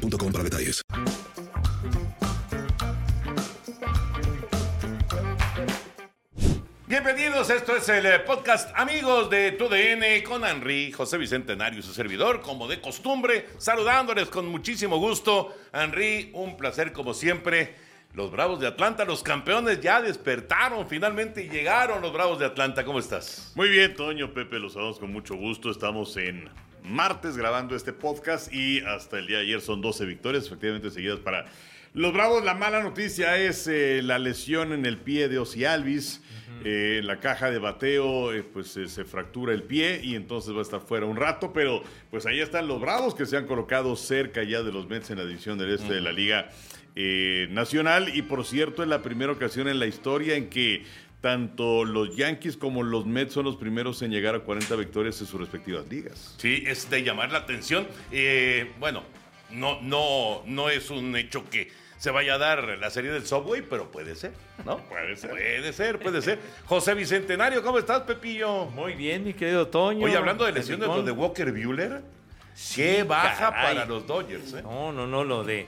boostmobile.com para detalles. Bienvenidos, esto es el eh, podcast Amigos de TUDN con Henry, José Bicentenario y su servidor, como de costumbre, saludándoles con muchísimo gusto. Henry, un placer como siempre. Los Bravos de Atlanta, los campeones ya despertaron, finalmente llegaron los Bravos de Atlanta. ¿Cómo estás? Muy bien, Toño, Pepe, los saludamos con mucho gusto. Estamos en martes grabando este podcast y hasta el día de ayer son 12 victorias, efectivamente seguidas para los Bravos. La mala noticia es eh, la lesión en el pie de Ozzy Alvis. Eh, en la caja de bateo eh, pues se fractura el pie y entonces va a estar fuera un rato, pero pues ahí están los Bravos que se han colocado cerca ya de los Mets en la división del este de la Liga Nacional y por cierto es la primera ocasión en la historia en que tanto los Yankees como los Mets son los primeros en llegar a 40 victorias en sus respectivas ligas. Sí, es de llamar la atención. bueno, no, no, no es un hecho que se vaya a dar la serie del Subway, pero puede ser, ¿no? Puede ser. Puede ser, puede ser. José Bicentenario, ¿cómo estás, Pepillo? Muy bien, mi querido Toño. Oye, hablando de lesiones, lo de Walker Bueller, qué baja para los Dodgers, ¿eh? No, no, no, lo de...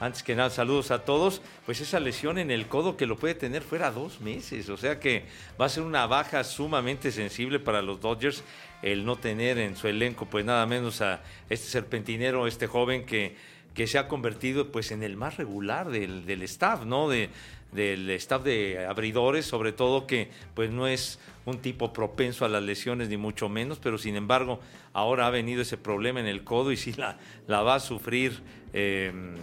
Antes que nada, saludos a todos. Pues esa lesión en el codo que lo puede tener fuera dos meses. O sea que va a ser una baja sumamente sensible para los Dodgers el no tener en su elenco pues nada menos a este serpentinero, este joven que que se ha convertido pues en el más regular del, del staff, ¿no? De, del staff de abridores, sobre todo que pues no es un tipo propenso a las lesiones ni mucho menos, pero sin embargo ahora ha venido ese problema en el codo y sí la, va a sufrir em,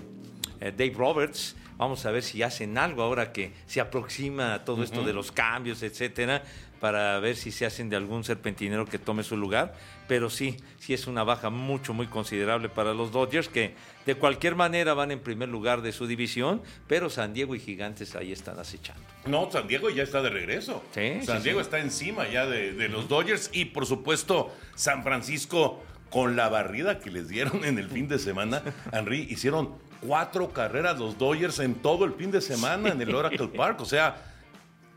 eh, Dave Roberts. Vamos a ver si hacen algo ahora que se aproxima todo esto de los cambios, etcétera, para ver si se hacen de algún serpentinero que tome su lugar. Pero sí, sí es una baja mucho, muy considerable para los Dodgers, que de cualquier manera van en primer lugar de su división, pero San Diego y Gigantes ahí están acechando. No, San Diego ya está de regreso. San Diego está encima ya de, los Dodgers y por supuesto San Francisco con la barrida que les dieron en el fin de semana, Henry, hicieron cuatro carreras los Dodgers en todo el fin de semana en el Oracle Park. O sea,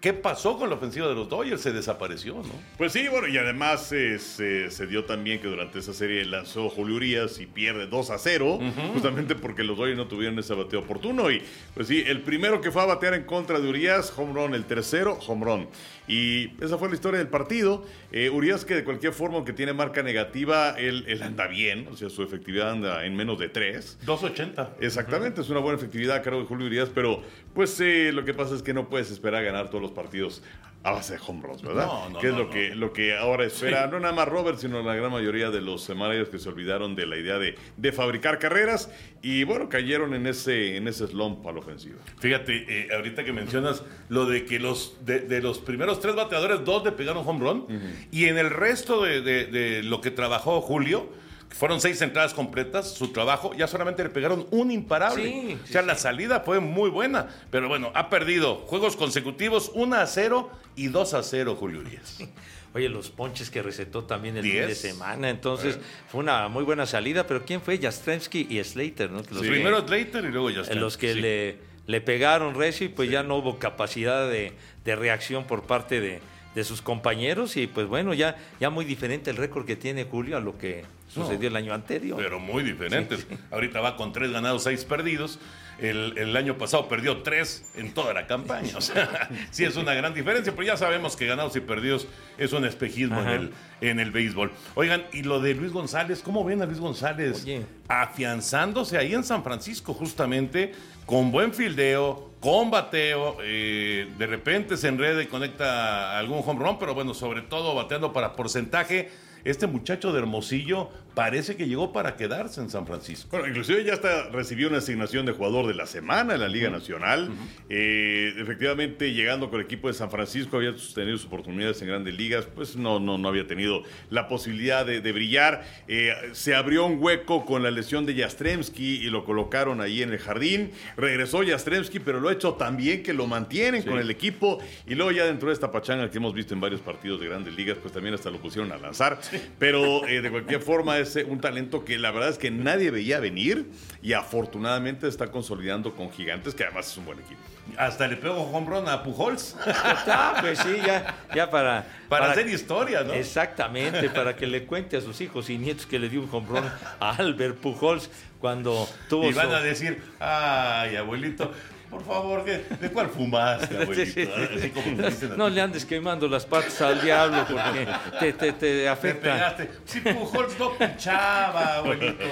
¿Qué pasó con la ofensiva de los Dodgers? Se desapareció, ¿no? Pues sí, bueno, y además eh, se, dio también que durante esa serie lanzó Julio Urias y pierde 2 a 0, justamente porque los Dodgers no tuvieron ese bateo oportuno. Y pues sí, el primero que fue a batear en contra de Urias, home run, el tercero, home run. Y esa fue la historia del partido. Eh, Urias, que de cualquier forma, aunque tiene marca negativa, él, anda bien, o sea, su efectividad anda en menos de 3. 2.80. Exactamente, es una buena efectividad, creo, de Julio Urias, pero pues eh, lo que pasa es que no puedes esperar ganar todos los partidos a base de home runs, ¿verdad? No, no, que es lo, que, lo que ahora espera, no nada más Robert, sino la gran mayoría de los managers que se olvidaron de la idea de, de fabricar carreras y bueno, cayeron en ese, en ese slump a la ofensiva. Fíjate, eh, ahorita que mencionas lo de que los de, los primeros tres bateadores, dos le pegaron home run y en el resto de, de lo que trabajó Julio, fueron seis entradas completas, su trabajo, ya solamente le pegaron un imparable. o sea, la salida fue muy buena, pero bueno, ha perdido juegos consecutivos, 1 a 0 y 2 a 0, Julio Urias. Oye, los ponches que recetó también el fin de semana, entonces fue una muy buena salida, pero ¿quién fue? Jastrzemski y Slater, ¿no? Los Primero Slater y luego Jastrzemski. Los que le, le pegaron recio y pues ya no hubo capacidad de, de reacción por parte de, de sus compañeros y pues bueno, ya, ya muy diferente el récord que tiene Julio a lo que sucedió el año anterior. Pero muy diferente. Ahorita va con tres ganados, seis perdidos. El, año pasado perdió tres en toda la campaña. O sea, sí es una gran diferencia, pero ya sabemos que ganados y perdidos es un espejismo en el, en el béisbol. Oigan, y lo de Luis González, ¿cómo ven a Luis González afianzándose ahí en San Francisco justamente con buen fildeo, con bateo, eh, de repente se enreda y conecta algún home run, pero bueno, sobre todo bateando para porcentaje. Este muchacho de Hermosillo parece que llegó para quedarse en San Francisco. Bueno, inclusive ya hasta recibió una asignación de jugador de la semana en la Liga Nacional. Eh, efectivamente, llegando con el equipo de San Francisco, había tenido sus oportunidades en grandes ligas, pues no, no, no había tenido la posibilidad de, de brillar. Eh, se abrió un hueco con la lesión de Jastremski y lo colocaron ahí en el jardín. Regresó Jastremski, pero lo ha hecho tan bien que lo mantienen con el equipo. Y luego ya dentro de esta pachanga que hemos visto en varios partidos de grandes ligas, pues también hasta lo pusieron a lanzar. Pero eh, de cualquier forma es un talento que la verdad es que nadie veía venir y afortunadamente está consolidando con Gigantes, que además es un buen equipo. Hasta le pegó home run a Pujols. Ah, pues sí, ya, ya para, para, hacer historia, ¿no? Exactamente, para que le cuente a sus hijos y nietos que le dio un hombrón a Albert Pujols cuando tuvo Y van su- a decir, ay, abuelito, por favor, ¿de, de cuál fumaste, abuelito? Así como te dicen a No le andes quemando las patas al diablo porque te, te- te Te afecta. pegaste. Si Pujols no pichaba, abuelito.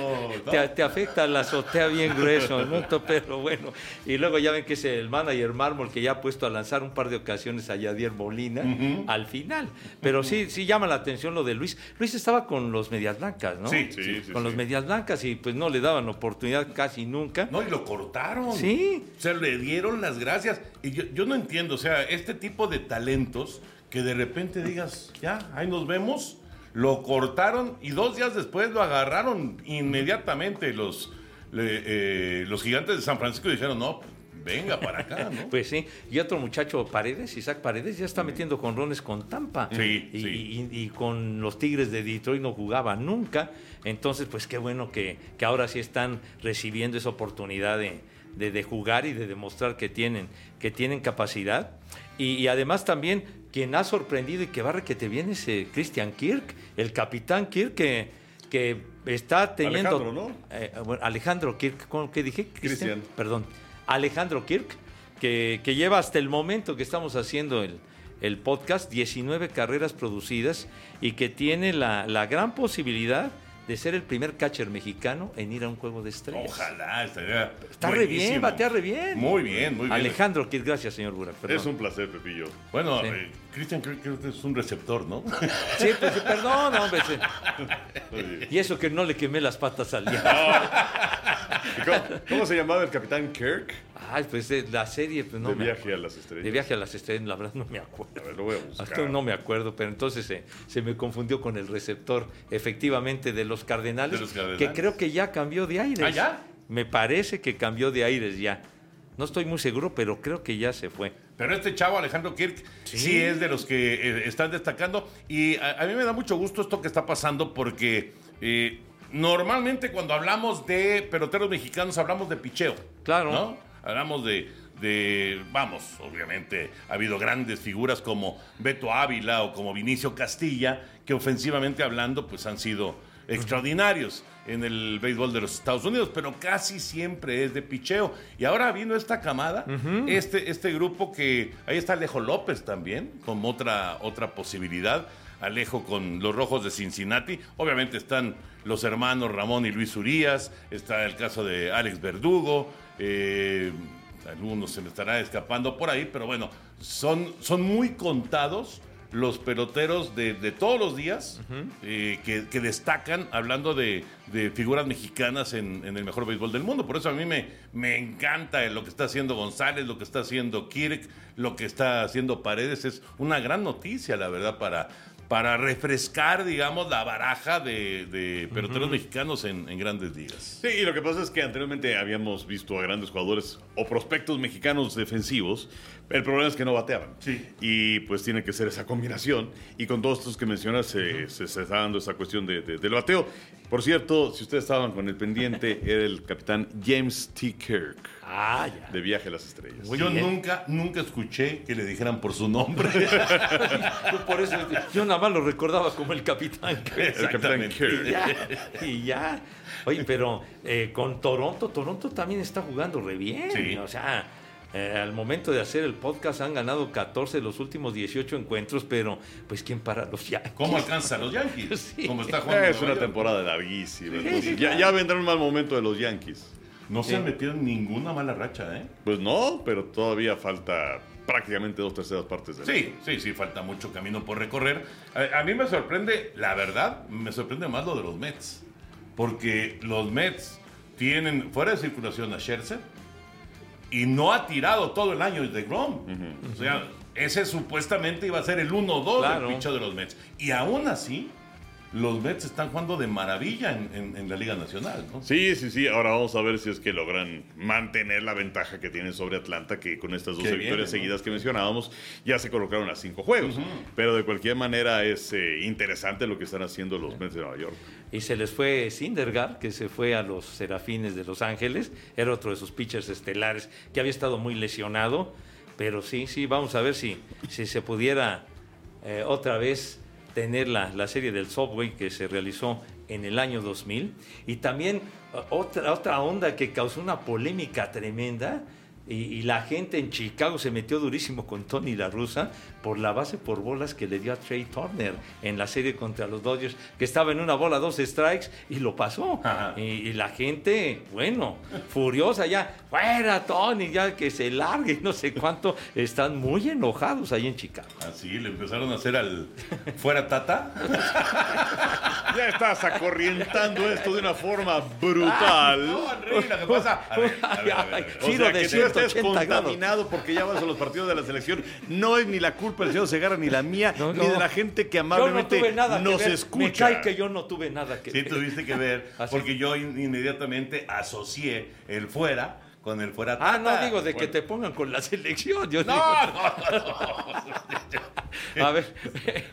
¿no? Te, te afecta la azotea bien grueso, ¿no? Pero bueno, y luego ya ven que es el manager Mármol que ya ha puesto a lanzar un par de ocasiones a Yadier Molina al final. Pero sí, sí llama la atención lo de Luis. Luis estaba con los Medias Blancas, ¿no? Sí, sí, sí, Con los sí. Medias Blancas y pues no le daban oportunidad casi nunca. No, y lo cortaron. Sí. O sea, le dieron las gracias. Y yo, yo no entiendo, o sea, este tipo de talentos que de repente digas, ya, ahí nos vemos, lo cortaron y dos días después lo agarraron inmediatamente los, le- eh, los gigantes de San Francisco y dijeron, no, venga para acá, ¿no? Pues sí, y otro muchacho, Paredes, Isaac Paredes, ya está metiendo jonrones con Tampa. Sí, y, sí. y- y con los Tigres de Detroit no jugaba nunca. Entonces, pues qué bueno que, que ahora sí están recibiendo esa oportunidad de, de- de jugar y de demostrar que tienen, que tienen capacidad. Y, y además también, quien ha sorprendido y que barre que te viene es eh, Christian Kirk, el capitán Kirk que, que está teniendo... Alejandro, ¿no? Eh, bueno, Alejandro Kirk, ¿cómo que dije? Perdón. Alejandro Kirk, que, que lleva hasta el momento que estamos haciendo el, el podcast 19 carreras producidas y que tiene la, la gran posibilidad de ser el primer catcher mexicano en ir a un juego de estrellas. Ojalá, estaría Está re bien, batea re bien. Muy bien, muy bien. Alejandro Kirk, gracias, señor Burak. perdón. Es un placer, Pepillo. Bueno, Sí. eh, Cristian creo, que es un receptor, ¿no? Sí, pues sí, perdón, hombre. sí. Y eso que no le quemé las patas al día. ¿Y ¿Cómo, cómo se llamaba el capitán Kirk? Ay, pues la serie, pues no de me viaje a las estrellas. De viaje a las estrellas, la verdad no me acuerdo. A ver, lo voy a buscar. Hasta no me acuerdo, pero entonces se, se me confundió con el receptor, efectivamente, de los Cardenales, De los Cardenales. que creo que ya cambió de aires. ¿Ah, ya? Me parece que cambió de aires ya. No estoy muy seguro, pero creo que ya se fue. Pero este chavo, Alejandro Kirk, sí, es de los que eh, están destacando. Y a, a mí me da mucho gusto esto que está pasando porque eh, normalmente cuando hablamos de peloteros mexicanos hablamos de picheo. Claro. ¿no? Hablamos de, de, vamos, obviamente ha habido grandes figuras como Beto Ávila o como Vinicio Castilla, que ofensivamente hablando pues han sido extraordinarios en el béisbol de los Estados Unidos, pero casi siempre es de picheo. Y ahora vino esta camada, este, este grupo que ahí está Alejo López también, como otra, otra posibilidad. Alejo con los rojos de Cincinnati. Obviamente están los hermanos Ramón y Luis Urías, está el caso de Alex Verdugo, eh, algunos se me estará escapando por ahí, pero bueno, son, son muy contados los peloteros de, de todos los días eh, que, que destacan hablando de, de figuras mexicanas en, en el mejor béisbol del mundo. Por eso a mí me, me encanta lo que está haciendo González, lo que está haciendo Kirk, lo que está haciendo Paredes. Es una gran noticia, la verdad, para, para refrescar, digamos, la baraja de, de peloteros mexicanos en, en grandes ligas. Sí, y lo que pasa es que anteriormente habíamos visto a grandes jugadores o prospectos mexicanos defensivos. El problema es que no bateaban. Sí. Y pues tiene que ser esa combinación. Y con todos estos que mencionas se, se- se está dando esa cuestión de, de- del bateo. Por cierto, si ustedes estaban con el pendiente, era el capitán James T. Kirk Ah, ya. de Viaje a las Estrellas. Muy Yo bien. nunca, nunca escuché que le dijeran por su nombre. Yo por eso, yo nada más lo recordaba como el capitán. Kirk. El capitán. Kirk. Y ya, y ya. Oye, pero eh, con Toronto, Toronto también está jugando re bien. Sí. O sea, eh, al momento de hacer el podcast han ganado 14 de los últimos 18 encuentros, pero pues ¿quién para los Yankees? ¿Cómo alcanza a los Yankees? Sí. Como está jugando Es una York. temporada larguísima. Sí, sí, ya, ya vendrá un mal momento de los Yankees. No se han metido en ninguna mala racha, ¿eh? Pues no, pero todavía falta prácticamente dos terceras partes del Sí, sí, sí, falta mucho camino por recorrer. A, a mí me sorprende, la verdad, me sorprende más lo de los Mets. porque los Mets tienen fuera de circulación a Scherzer y no ha tirado todo el año de Grom. O sea, ese supuestamente iba a ser el 1-2 Claro. del picho de los Mets. Y aún así, los Mets están jugando de maravilla en, en- en la Liga Nacional. ¿no? Sí, sí, sí. Ahora vamos a ver si es que logran mantener la ventaja que tienen sobre Atlanta, que con estas 12 Que victorias viene, ¿no? seguidas que mencionábamos ya se colocaron a cinco juegos. Pero de cualquier manera es eh, interesante lo que están haciendo los Mets de Nueva York. Y se les fue Syndergaard, que se fue a los Serafines de Los Ángeles. Era otro de sus pitchers estelares que había estado muy lesionado. Pero sí, sí, vamos a ver si, si se pudiera eh, otra vez tener la, la serie del Subway que se realizó en el año 2000. Y también eh, otra, otra onda que causó una polémica tremenda. Y, y la gente en Chicago se metió durísimo con Tony La Russa por la base por bolas que le dio a Trey Turner en la serie contra los Dodgers, que estaba en una bola, dos strikes, y lo pasó. Y, y la gente, bueno, furiosa ya, fuera Tony, ya que se largue, no sé cuánto, están muy enojados ahí en Chicago. Así le empezaron a hacer al fuera Tata. Ya estás acorrientando esto de una forma brutal. No, Henry, lo que pasa. A ver, a ver, a ver, a ver. O Giro sea, de que tú estés 180 grados. contaminado porque ya vas a los partidos de la selección. No es ni la culpa del señor Segarra, ni la mía, No, ni no. de la gente que Yo no amablemente tuve nada que nos ver. Me escucha. cae que yo no tuve nada que Sí, ver. tuviste que ver, porque yo in- inmediatamente asocié el fuera con el fuera Ah, no digo de que te pongan con la selección. Yo No, digo- no, A ver,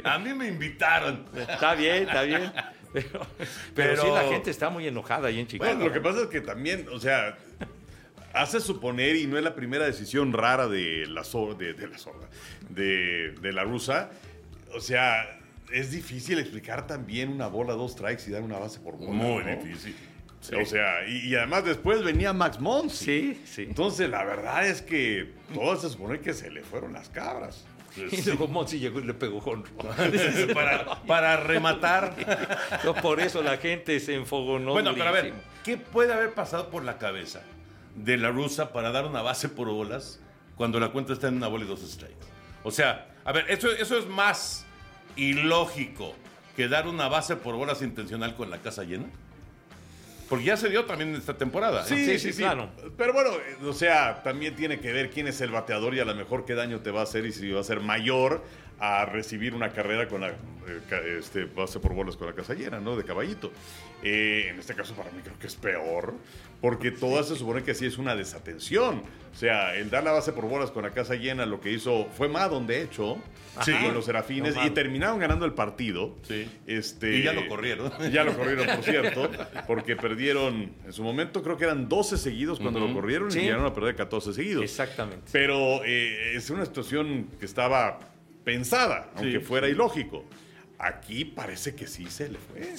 no. A mí me invitaron. está bien, está bien. Pero, pero Pero- sí, la gente está muy enojada ahí en Chicago. Bueno, lo que pasa es que también, o sea, hace suponer, y no es la primera decisión rara de la, so- de, de la sorda, de, de la rusa, o sea, es difícil explicar también una bola, dos strikes y dar una base por bola. Muy ¿no? difícil. O sea, y, y además después venía Max Monsi. Sí, sí. Entonces, la verdad es que todo se supone que se le fueron las cabras. Y luego Monsi llegó y le pegó con para, para rematar. Por eso la gente se enfogonó. bueno, pero a ver. ¿qué puede haber pasado por la cabeza de la rusa para dar una base por bolas cuando la cuenta está en una bola y dos strikes? O sea, a ver, eso, eso es más ilógico que dar una base por bolas intencional con la casa llena. Porque ya se dio también esta temporada. ¿eh? Sí, sí, claro. Pero bueno, eh, o sea, también tiene que ver quién es el bateador y a lo mejor qué daño te va a hacer y si va a ser mayor a recibir una carrera con la eh, este, base por bolas con la casa llena, ¿no? De caballito. Eh, en este caso para mí creo que es peor, porque toda se supone que sí es una desatención. O sea, el dar la base por bolas con la casa llena lo que hizo fue Madon, de hecho, Sí. con los Serafines, No, y terminaron ganando el partido. Sí. Este, Y ya lo corrieron. Ya lo corrieron, por cierto, porque perdieron, en su momento creo que eran 12 seguidos cuando lo corrieron Sí. y llegaron a perder 14 seguidos. Exactamente. Pero eh, es una situación que estaba pensada, aunque Sí, fuera ilógico. Aquí parece que sí se le fue.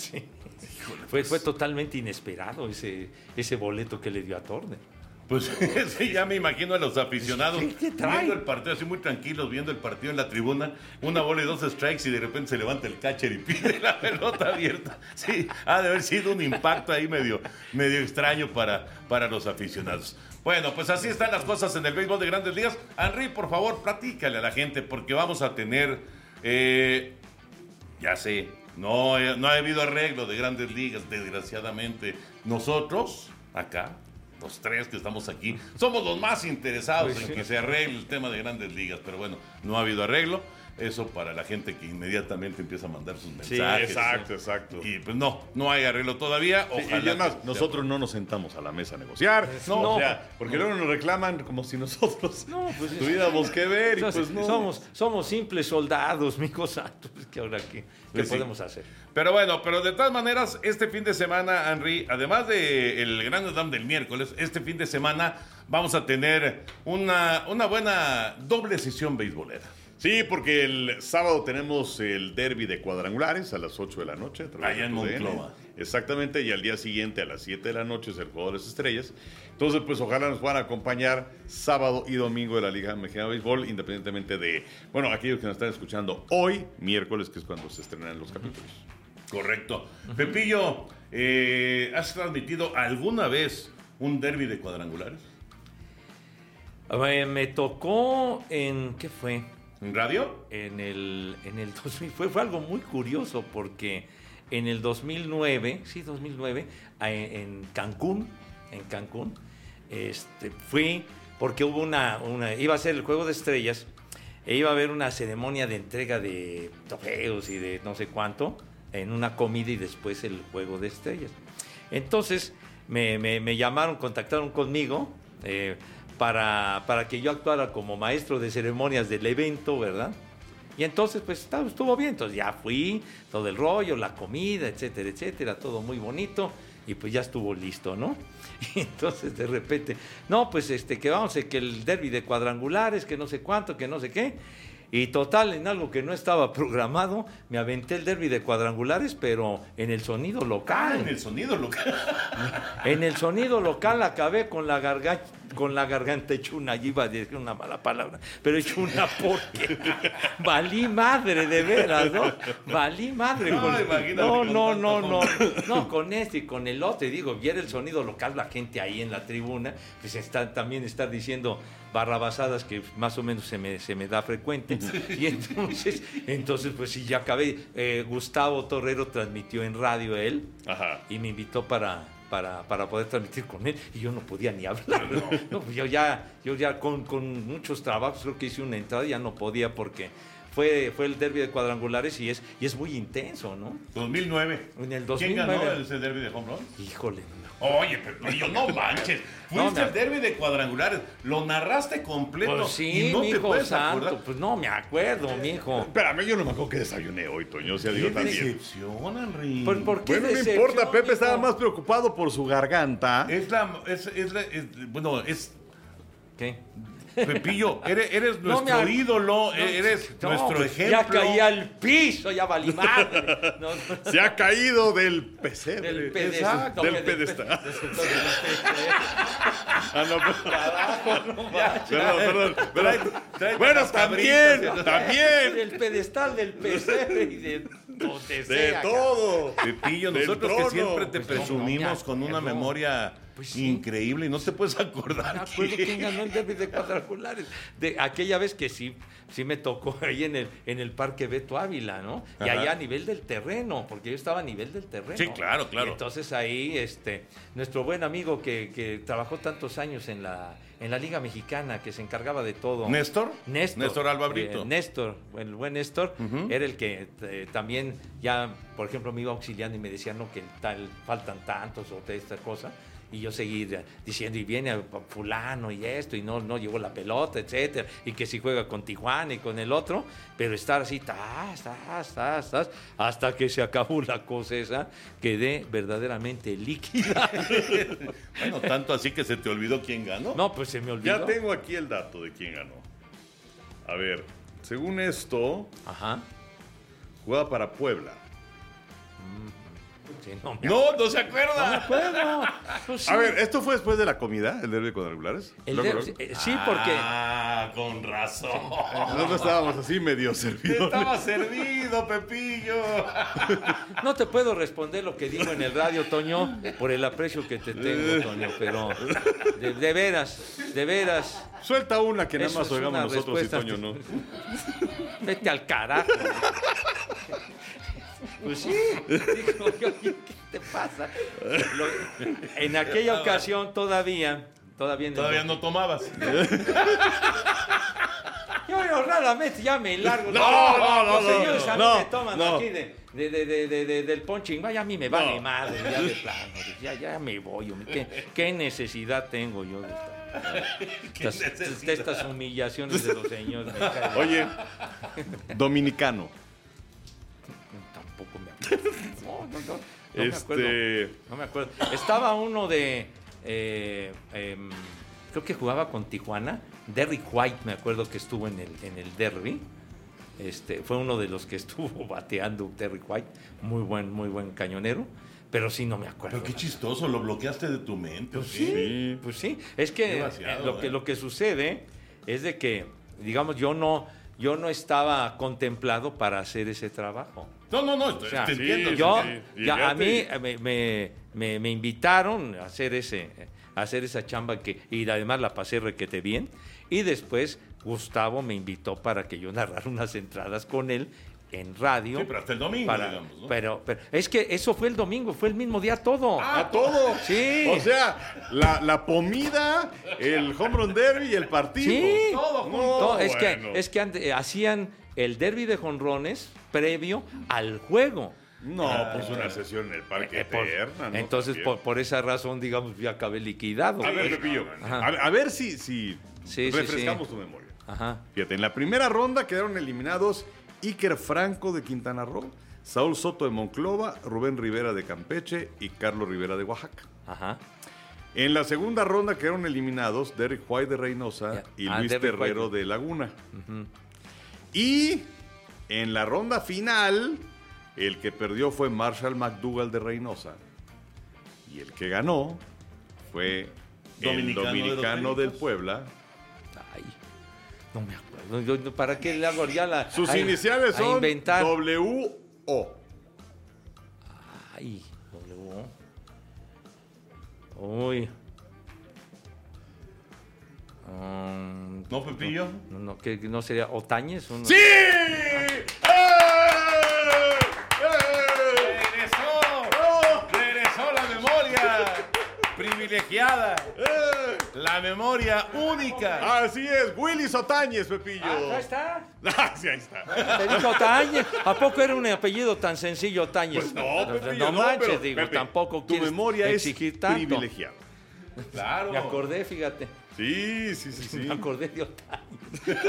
Fue, fue totalmente inesperado ese, ese boleto que le dio a Turner. Pues sí, ya me imagino a los aficionados ¿Qué te trae? viendo el partido, así muy tranquilos, viendo el partido en la tribuna, una bola y dos strikes y de repente se levanta el catcher y pide la pelota abierta. Sí, ha de haber sido un impacto ahí medio, medio extraño para, para los aficionados. Bueno, pues así están las cosas en el béisbol de grandes ligas. Henry, por favor, platícale a la gente porque vamos a tener, eh, ya sé, no, no ha habido arreglo de grandes ligas, desgraciadamente. Nosotros, acá, los tres que estamos aquí, somos los más interesados Pues en que se arregle el tema de grandes ligas, pero bueno, no ha habido arreglo. Eso para la gente que inmediatamente empieza a mandar sus Sí, mensajes. Exacto, exacto. Y pues no, no hay arreglo todavía. Sí, Ojalá y además, que- nosotros no nos sentamos a la mesa a negociar. No. o sea, porque luego nos reclaman como si nosotros No, pues, tuviéramos que ver y Entonces, pues no. somos, somos simples soldados, mi cosa. Pues, ¿qué ahora qué, qué Pues sí. podemos hacer? Pero bueno, pero de todas maneras, este fin de semana, Henry, además del Gran Slam del miércoles, este fin de semana vamos a tener una, una buena doble sesión beisbolera. Sí, porque el sábado tenemos el derby de cuadrangulares a las 8 de la noche. a través Allá en. Monclova. Exactamente, y al día siguiente a las 7 de la noche es el Juego de las Estrellas. Entonces, pues ojalá nos puedan acompañar sábado y domingo de la Liga Mexicana de Béisbol, independientemente de, bueno, aquellos que nos están escuchando hoy, miércoles, que es cuando se estrenan los capítulos. Correcto. Pepillo, eh, ¿has transmitido alguna vez un derby de cuadrangulares? Me tocó en, ¿qué fue? ¿En radio? En el, en el 2000. Fue, fue algo muy curioso porque en el 2009, sí, 2009, a- en Cancún, en Cancún, este, fui porque hubo una, una, iba a ser el Juego de Estrellas, e iba a haber una ceremonia de entrega de trofeos y de no sé cuánto, en una comida y después el Juego de Estrellas. Entonces me, me- me llamaron, contactaron conmigo eh, para, para que yo actuara como maestro de ceremonias del evento, ¿verdad? Y entonces, pues estuvo bien. Entonces ya fui, todo el rollo, la comida, etcétera, etcétera, todo muy bonito. Y pues ya estuvo listo, ¿no? Y entonces de repente, no, pues este, que vamos, que el derby de cuadrangulares, que no sé cuánto, que no sé qué. Y total, en algo que no estaba programado, me aventé el derby de cuadrangulares, pero en el sonido Ah, local. en el sonido local. En el sonido local acabé con la garganta, con la garganta hecho una, iba a decir una mala palabra, pero hecho una porquería. Valí madre, de veras, ¿no? Valí madre. No, con- no, no, no, no, no, con este y con el otro. Y digo, viera el sonido local, la gente ahí en la tribuna, pues está, también está diciendo barrabasadas que más o menos se me, se me da frecuente. Y entonces, entonces pues sí, ya acabé. Eh, Gustavo Torrero transmitió en radio él Ajá. y me invitó para, para, para poder transmitir con él y yo no podía ni hablar. No, pues yo ya, yo ya con, con muchos trabajos creo que hice una entrada y ya no podía porque fue, fue el derby de cuadrangulares y es, y es muy intenso, ¿no? 2009. En el ¿Quién ganó 2009. ese derby de home run? Híjole. Oye, pero yo no manches. No, Fuiste me- al derby de cuadrangulares. Lo narraste completo. Pues sí, y no te puedes santo, acordar. pues no me acuerdo, mijo. Espérame, yo no me acuerdo que desayuné hoy, Toño. O sea, digo también. decepción, Henry. ¿Por, por qué Bueno, no importa, Pepe mijo? estaba más preocupado por su garganta. Es la, es, es la- es- bueno, es ¿Qué? Pepillo, eres, eres No me nuestro ag- ídolo, No, eres no, nuestro pues, ejemplo. Ya caí al piso, ya valí madre. No, no. Se ha caído del pesebre. Del pedestal. Exacto, del pedestal. Ah, no, perdón, perdón, Bueno, también, cabritas. también. Del pedestal del pesebre y de donde De sea. todo. Pepillo, nosotros que siempre te Pues no, no me presumimos con una memoria Pues sí. increíble y no te puedes Me acordar. acuerdo quién. quién ganó el derby de cuadrangulares. De aquella vez que sí, sí me tocó ahí en el, en el Parque Beto Ávila, ¿no? Y allá a nivel del terreno, porque yo estaba a nivel del terreno. Sí, claro, claro. Y entonces ahí, este, nuestro buen amigo que, que trabajó tantos años en la, en la Liga Mexicana, que se encargaba de todo. ¿Néstor? Néstor. Néstor Alba Brito. Eh, Néstor, el buen Néstor, era el que eh, también ya, por ejemplo, me iba auxiliando y me decía, no, que tal, faltan tantos o de esta cosa. Y yo seguí eh, diciendo, y viene fulano y esto, y no, no llegó la pelota, etcétera, y que si juega con Tijuana y con el otro, pero estar así, tas, tas, tas, tas, hasta que se acabó la cosa esa, quedé verdaderamente líquida. Bueno, tanto así que se te olvidó quién ganó. No, pues se me olvidó. Ya tengo aquí el dato de quién ganó. A ver, según esto, Ajá. jugaba para Puebla. Sí, no No, no se acuerda. acuerdo. Pues sí. A ver, ¿esto fue después de la comida, el derby de cuadrangulares? El sí, porque Ah, con razón. Nosotros estábamos así medio servidos. Estaba servido, Pepillo. no te puedo responder lo que digo en el radio, Toño, por el aprecio que te tengo, Toño, pero de, de veras, de veras, Suelta una que nada más oigamos nosotros y. Toño no. vete al carajo. Pues sí, digo yo, ¿qué te pasa? Lo- en aquella ocasión todavía, todavía, el- Todavía no tomabas. Yo, yo raramente ya me largo. No, no, no, Los no, señores a mí no, me toman no. aquí de, de, de, de, de- de- del punching. Vaya, a mí me vale No. madre, ya de plano. Ya, ya me voy. hombre. ¿Qué, qué necesidad tengo yo de estas, estas- necesidad? de estas humillaciones de los señores? Oye, dominicano. No, no, no. No me acuerdo. Este. No me acuerdo. Estaba uno de. eh, em, creo que jugaba con Tijuana. Derrick White, me acuerdo que estuvo en el, en el derby. Este, fue uno de los que estuvo bateando Derrick White. Muy buen, muy buen cañonero. Pero sí no me acuerdo. Pero qué chistoso, lo bloqueaste de tu mente. ¿o Sí, pues sí. Es que, eh, lo, que ¿eh? lo que sucede es de que, digamos, yo no, yo no estaba contemplado para hacer ese trabajo. No, no, no, sea, te sí, entiendo. Yo, sí. ya, a mí me, me- me- me invitaron a hacer, ese, a hacer esa chamba que, y además la pasé requete bien. Y después Gustavo me invitó para que yo narrara unas entradas con él en radio. Sí, pero hasta el domingo, para- digamos, ¿no? pero, pero es que eso fue el domingo, fue el mismo día todo. A todo. Sí. O sea, la, la comida, el home run derby y el partido. Sí. Todo junto. No, No, es bueno. que, es que hacían el derby de jonrones previo al juego. No, pues una sesión en el parque Eh, por- eterna. ¿no? entonces, por, por esa razón, digamos, ya acabé liquidado. A ver, pues. Pepillo, a, ver- a ver si, si Sí, sí, refrescamos sí. tu memoria. Ajá. Fíjate, en la primera ronda quedaron eliminados Iker Franco de Quintana Roo, Saúl Soto de Monclova, Rubén Rivera de Campeche y Carlos Rivera de Oaxaca. Ajá. En la segunda ronda quedaron eliminados Derek White de Reynosa y Ah, Luis Derek Terrero White. de Laguna. Y en la ronda final, el que perdió fue Marshall McDougall de Reynosa. Y el que ganó fue Dominicano el dominicano del. Puebla. Ay, no me acuerdo. Yo- ¿Para qué le hago ya la. Sus a- iniciales a son inventar. W-O. Ay, W. Uy. Um, ¿No, Pepillo? no, no, ¿qué- no sería Otañez? Un- ¡Sí! ¡Eh! ¡Eh! ¡Regresó! ¡Regresó la memoria! Privilegiada. ¡Eh! La memoria única. Así es, Willy Sotañez, Pepillo. Ah, ahí está. Ah, sí, ahí está. Te dijo Otañez. ¿A poco era un apellido tan sencillo, Otañez? Pues no, Pepillo, no manches, pero, digo, Pepe, tampoco Tu quieres memoria es privilegiada. Claro. Me acordé, fíjate. Sí, sí, sí, sí. Me acordé de Otañez.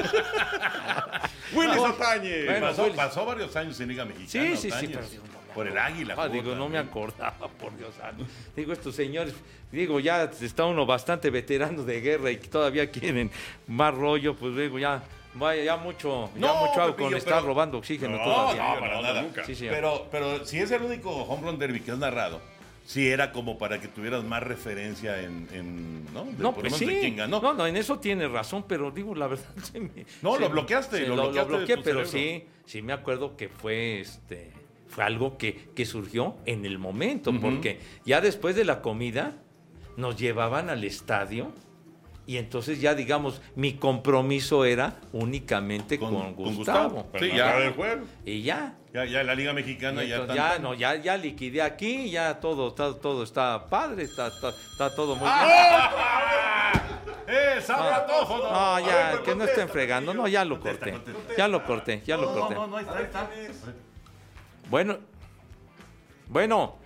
Willy. Sotañez. Bueno, Pasó, Willy. pasó varios años en Liga Mexicana. Sí, sí, sí, Otañez. pero no me Por el águila. Ah, digo, no me acordaba, por Dios santo. Digo, estos señores, digo, ya está uno bastante veterano de guerra y todavía quieren más rollo, pues digo, ya, vaya, ya mucho, ya mucho hago con estar robando oxígeno No, todavía. No, para nada. nunca. Sí, sí. Pero, pero si es el único home run derby que has narrado, sí era como para que tuvieras más referencia en, en ¿no? De- No, pues lo sí. de quién ganó. No, no, en eso tiene razón, pero digo, la verdad. se me- No, se lo bloqueaste, se lo lo, bloqueaste de bloqueé, pero cerebro. sí, sí me acuerdo que fue este. Fue algo que, que surgió en el momento, porque ya después de la comida nos llevaban al estadio y entonces ya, digamos, mi compromiso era únicamente con, Con- con Gustavo. Sí, no ya. acaba el juego. Y ya. Ya, ya en la Liga Mexicana ya entonces tan- ya, no, ya, ya liquidé aquí, ya todo, está, todo está padre, está, está, está todo muy ¡Ah! ¡Eh, sabrotófono! bien. No, A ya, ver, que no estén fregando. No, ya lo Contesta, corté. contesta. Ya lo corté, ya lo No, corté. no, no, ahí está, ahí está. Bueno. Bueno.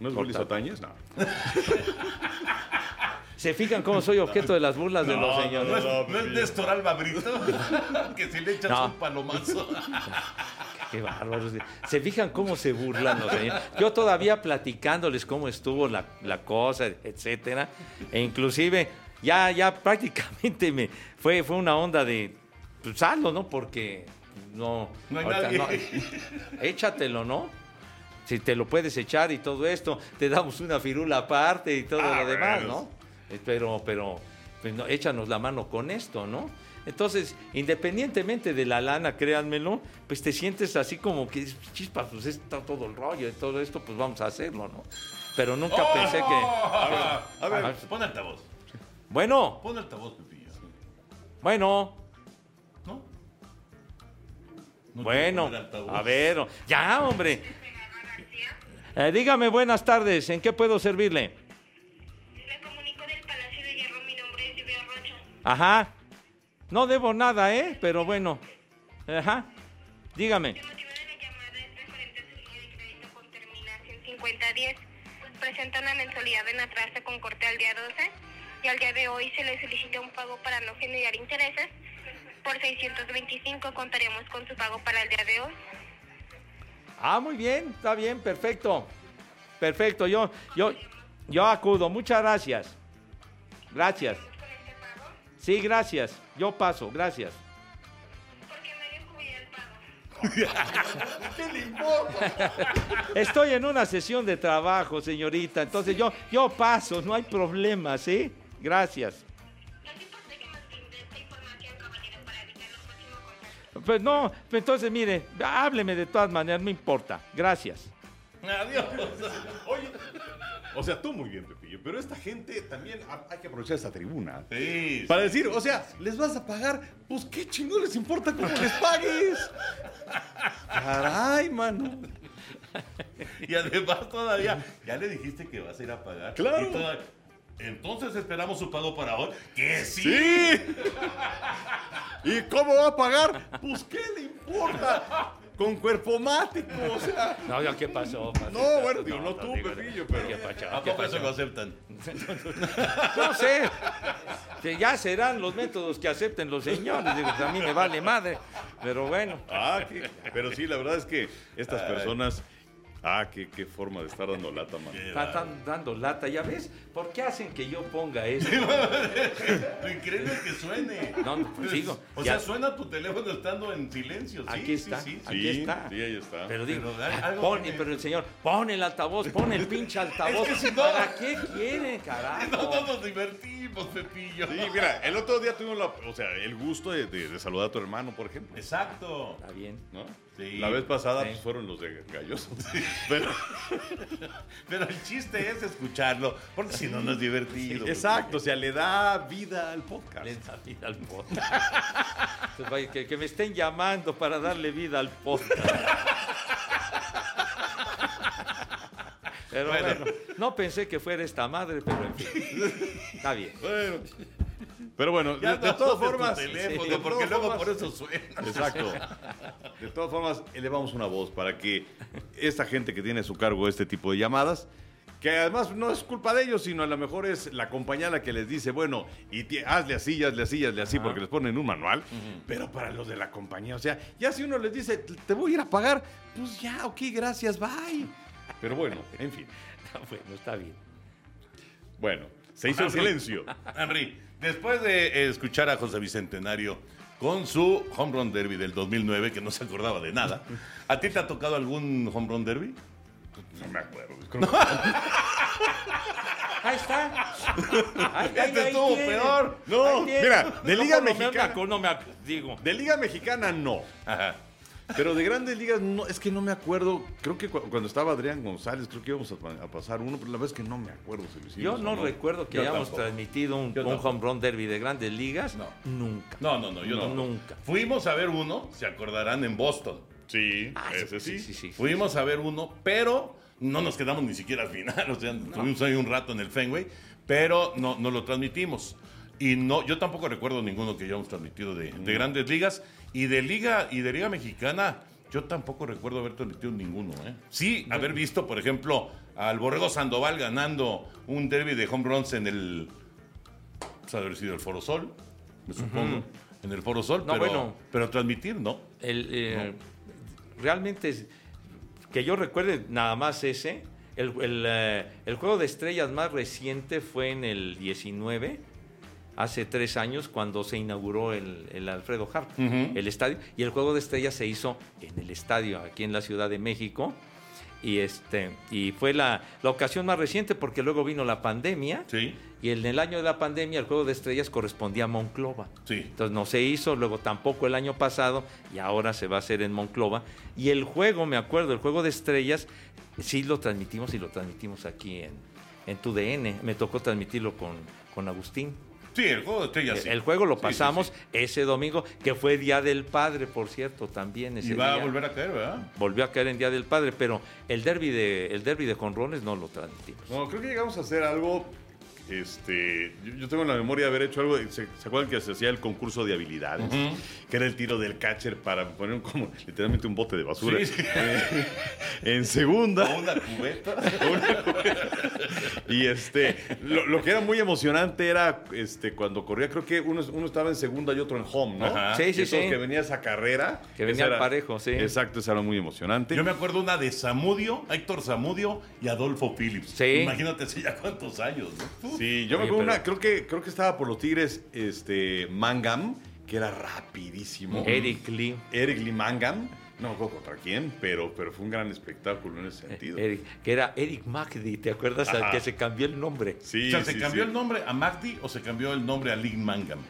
¿No es Willy Corta. Sotañez? No. ¿Se fijan cómo soy objeto de las burlas de los señores? ¿No es, no, no es Pepillo. Néstor Alba Brito? que si le echas No. un palomazo. Qué bárbaros. ¿Se fijan cómo se burlan los señores? Yo todavía platicándoles cómo estuvo la, la cosa, etcétera. E inclusive ya, ya prácticamente me fue, fue una onda de pues, hazlo, ¿no? Porque no. No hay ahorita nadie. échatelo, ¿no? Si te lo puedes echar y todo esto, te damos una firula aparte y todo Ah, lo demás, bueno. ¿no? Eh, Pero, pero, pues, no, échanos la mano con esto, ¿no? Entonces, independientemente de la lana, créanmelo, pues te sientes así como que, chispas, pues está todo el rollo y todo esto, pues vamos a hacerlo, ¿no? Pero nunca ¡Oh! pensé que... A ver, Ah, pon altavoz. Bueno, Pon altavoz, Pepillo. bueno, ¿No? No bueno, a ver, ya, hombre. Eh, dígame, buenas tardes, ¿en qué puedo servirle? Me comunico del Palacio de Hierro, mi nombre es Lluvia Rocha. Ajá. No debo nada, ¿eh? Pero bueno. Ajá. Dígame. El motivo de la llamada es referente a su línea de crédito con terminación 5010. Presenta una mensualidad en atraso con corte al día 12 y al día de hoy se le solicita un pago para no generar intereses. Por 625 contaremos con su pago para el día de hoy. Ah, muy bien, está bien, perfecto. Perfecto, yo, yo, yo acudo. Muchas gracias. Gracias. ¿Con este? Sí, gracias. Yo paso, gracias. Porque me dio el pago. ¿Qué le importa? Estoy en una sesión de trabajo, señorita. Entonces yo, yo paso, no hay problema, ¿sí? Gracias. Pues no, pues entonces mire, hábleme de todas maneras, no importa. Gracias. Adiós. Oye, o sea, tú muy bien, Pepillo. Pero esta gente también ha- hay que aprovechar esta tribuna. Sí, Para decir, o sea, ¿les vas a pagar? Pues qué chingón les importa cómo les pagues. Caray, mano. Y además todavía, ya le dijiste que vas a ir a pagar. Claro. Y toda- Entonces esperamos su pago para hoy. Que sí. ¡Sí! ¿Y cómo va a pagar? Pues qué le importa. Con cuerpo mático, o sea. No, ya, ¿qué pasó? No, bueno, digo, no tú, digo, Pepillo, pero- ¿Qué pasó? ¿A ¿Qué poco eso pasó? lo aceptan? No sé. Que ya serán los métodos que acepten los señores. Digo, pues a mí me vale madre. Pero bueno. Ah, qué- pero sí, la verdad es que estas personas. Ah, qué, qué forma de estar dando lata, man. Están dando lata, ¿ya ves? ¿Por qué hacen que yo ponga eso? Lo increíble es que suene. No, no, pues digo, O ya- sea, suena tu teléfono estando en silencio. Sí, Aquí está, sí, sí. aquí Sí, está. sí, ahí está. Pero digo, Pero ah, algo pon- tiene. pero el señor, pon el altavoz, pon el pinche altavoz. Es que si no- ¿Para qué quieren, No, carajo? no nos divertimos, Pepillo. Sí, mira, el otro día tuvimos la, o sea, el gusto de, de- de saludar a tu hermano, por ejemplo. Exacto. Está bien. ¿no? Sí. La vez pasada Sí. pues, fueron los de Galloso. Pero, Pero el chiste es escucharlo, porque si no, no es divertido. exacto, o sea, le da vida al podcast. Le da vida al podcast. Que me estén llamando para darle vida al podcast. Pero Bueno. bueno, no pensé que fuera esta madre, pero en fin. Está bien. Bueno. Pero bueno, de, de no todas formas. teléfono, de porque luego formas- por eso suena. Exacto. De todas formas, elevamos una voz para que esta gente que tiene a su cargo este tipo de llamadas, que además no es culpa de ellos, sino a lo mejor es la compañía la que les dice, bueno, y hazle así, hazle así, hazle así, porque les ponen un manual, pero para los de la compañía, o sea, ya si uno les dice, te voy a ir a pagar, pues ya, ok, gracias, bye. Pero bueno, en fin. Bueno, está bien. Bueno, se hizo el silencio. Henry, después de eh, escuchar a José Bicentenario con su home run derby del 2009, que no se acordaba de nada, ¿a ti te ha tocado algún home run derby? No me acuerdo. creo que- Ahí está. Ahí, Este estuvo tiene. peor. No, Ahí mira, de Liga Mexicana. No me, digo. De Liga Mexicana no. Ajá. Pero de grandes ligas, no, es que no me acuerdo. Creo que cu- cuando estaba Adrián González, creo que íbamos a, pa- a pasar uno, pero la verdad es que no me acuerdo si lo hicimos. Yo no, recuerdo que Yo hayamos tampoco. transmitido un, un home run derby de grandes ligas. No. Nunca. No, no, no, yo No, no. nunca. Fuimos a ver uno, se acordarán, en Boston. Sí, Ah, ese sí. sí, sí, sí. Fuimos a ver uno, pero no nos quedamos ni siquiera al final. O sea, estuvimos ahí un rato en el Fenway, pero no, no lo transmitimos. Y no, yo tampoco recuerdo ninguno que hayamos transmitido de, de grandes ligas. Y de liga, y de liga mexicana, yo tampoco recuerdo haber transmitido ninguno. ¿eh? Sí, haber visto, por ejemplo, al Borrego Sandoval ganando un derby de home runs en el. Pues haber sido el Foro Sol, me supongo. En el Foro Sol, No, pero, bueno. pero transmitir, no. El, eh, Realmente, es- que yo recuerde nada más ese. El, el, eh, el juego de estrellas más reciente fue en el 19, hace tres años, cuando se inauguró el, el Alfredo Harp, el estadio. Y el juego de estrellas se hizo en el estadio, aquí en la Ciudad de México. Y, este, y fue la, la ocasión más reciente porque luego vino la pandemia. Sí, Y en el año de la pandemia el juego de estrellas correspondía a Monclova. sí. Entonces no se hizo, luego tampoco el año pasado y ahora se va a hacer en Monclova. Y el juego, me acuerdo, el juego de estrellas, sí lo transmitimos y lo transmitimos aquí en, en tu DN. Me tocó transmitirlo con, con Agustín. Sí, el juego de estrellas. sí. El juego lo sí, pasamos sí. ese domingo, que fue Día del Padre, por cierto, también ese Y va a volver a caer, ¿verdad? Volvió a caer en Día del Padre, pero el derby de, el derby de Jonrones no lo transmitimos. No, creo que llegamos a hacer algo. Este, yo, tengo en la memoria de haber hecho algo. ¿Se, se acuerdan que se hacía el concurso de habilidades? Que era el tiro del catcher para poner como literalmente un bote de basura. Eh, en segunda. O una cubeta. Y este, lo, lo que era muy emocionante era este, cuando corría, creo que uno, uno estaba en segunda y otro en home, ¿no? Ajá. Sí, sí, sí. que venía esa carrera. Que venía al parejo, sí. Exacto, esa era muy emocionante. Yo me acuerdo una de Zamudio, Héctor Zamudio y Adolfo Phillips. Sí. Imagínate hace ya cuántos años, ¿no? Sí, yo me acuerdo pero- una, creo que, creo que estaba por los Tigres, este, Mangam, que era rapidísimo. Eric Lee. Eric Lee Mangam. No me acuerdo contra quién, pero, pero fue un gran espectáculo en ese sentido. Eric, que era Eric Magdi, ¿te acuerdas? Al Ajá. que se cambió el nombre. Sí, o sea, ¿se sí, cambió sí. el nombre a Magdi o se cambió el nombre a Lynn Mangam?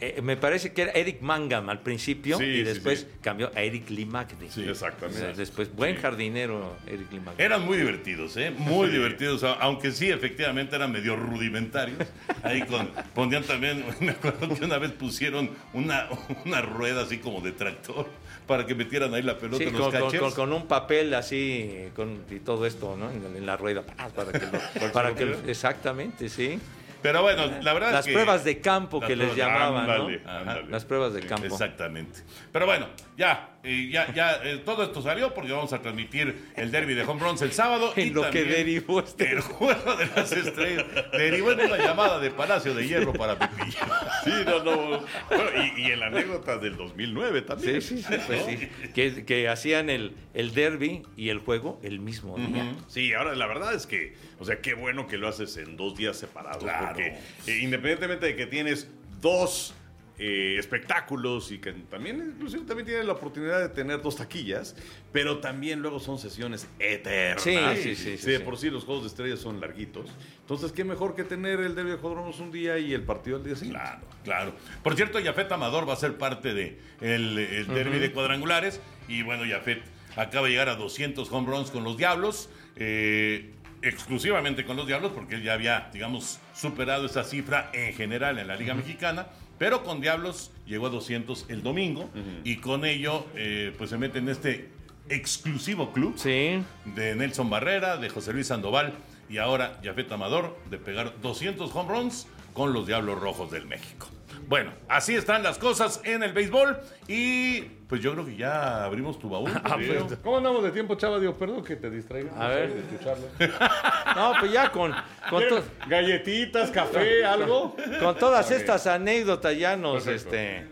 eh, me parece que era Eric Mangam al principio Sí, y después sí. cambió a Eric Limagdi. Sí. Exactamente. Después, buen jardinero Eric Limagdi. Eran muy divertidos, ¿eh? Muy Sí. divertidos, aunque sí, efectivamente eran medio rudimentarios. Ahí con, ponían también, me acuerdo que una vez pusieron una, una rueda así como de tractor para que metieran ahí la pelota Sí, en los con, con- un papel así con, y todo esto, ¿no? En, en la rueda. Para que lo- para que lo- exactamente, sí. Pero bueno, la verdad Las es que... pruebas de campo Las que les llamaban, ándale, ¿no? ándale. Las pruebas de campo. Exactamente. Pero bueno, ya, eh, ya, ya, eh, todo esto salió porque vamos a transmitir el derby de home runs el sábado. y lo que también derivó este- El juego de las estrellas. Derivó en una llamada de Palacio de Hierro para Pepillo. Sí, no, no. Bueno, y, y en la anécdota del 2009 también. Sí, sí, sí, pues sí. Que, que hacían el, el derby y el juego el mismo día. Sí, ahora la verdad es que, o sea, qué bueno que lo haces en dos días separados. Claro. Porque eh, independientemente de que tienes dos eh, espectáculos y que también, inclusive, también tienes la oportunidad de tener dos taquillas, pero también luego son sesiones eternas. Sí, sí, sí, sí, de por sí los juegos de estrellas son larguitos. Entonces, qué mejor que tener el derbi de Jodromos un día y el partido al día siguiente. Claro, claro. Por cierto, Yafet Amador va a ser parte de el, el derby de cuadrangulares. Y bueno, Yafet acaba de llegar a 200 home runs con los Diablos. eh, exclusivamente con los Diablos, porque él ya había, digamos, superado esa cifra en general en la Liga Mexicana. Pero con Diablos llegó a 200 el domingo. Y con ello, eh, pues se mete en este exclusivo club Sí. de Nelson Barrera, de José Luis Sandoval y ahora Jafet Amador de pegar 200 home runs con los Diablos Rojos del México. Bueno, así están las cosas en el béisbol y pues yo creo que ya abrimos tu baúl. creo. ¿Cómo andamos de tiempo, Chava? Dios, perdón que te distraiga. A ver. De escucharlo. No, pues ya con, con, to- Galletitas, café, algo. con todas estas anécdotas ya nos, Perfecto. este,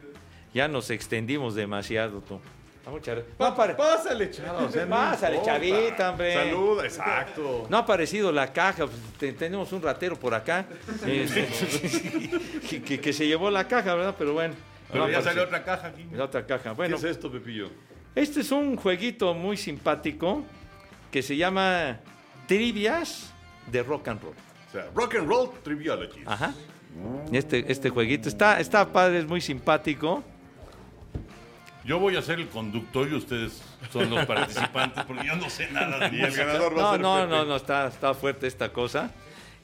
ya nos extendimos demasiado, tú. Vamos No, Pa- Pásale, chava. o sea, no Pásale, importa. chavita, hombre. Saluda, exacto. no ha aparecido la caja, pues, te- tenemos un ratero por acá este, que, que- que se llevó la caja, ¿verdad? Pero bueno. Pero no ya apareció. salió otra caja aquí. La otra caja. ¿Qué Bueno, es esto, Pepillo? Este es un jueguito muy simpático que se llama Trivias de Rock and Roll. O sea, Rock and Roll Triviology. Ajá. Este, este jueguito está, está padre, es muy simpático. Yo voy a ser el conductor y ustedes son los participantes porque yo no sé nada de el ganador va a No, ser no, Pepe. no, no, está, está fuerte esta cosa.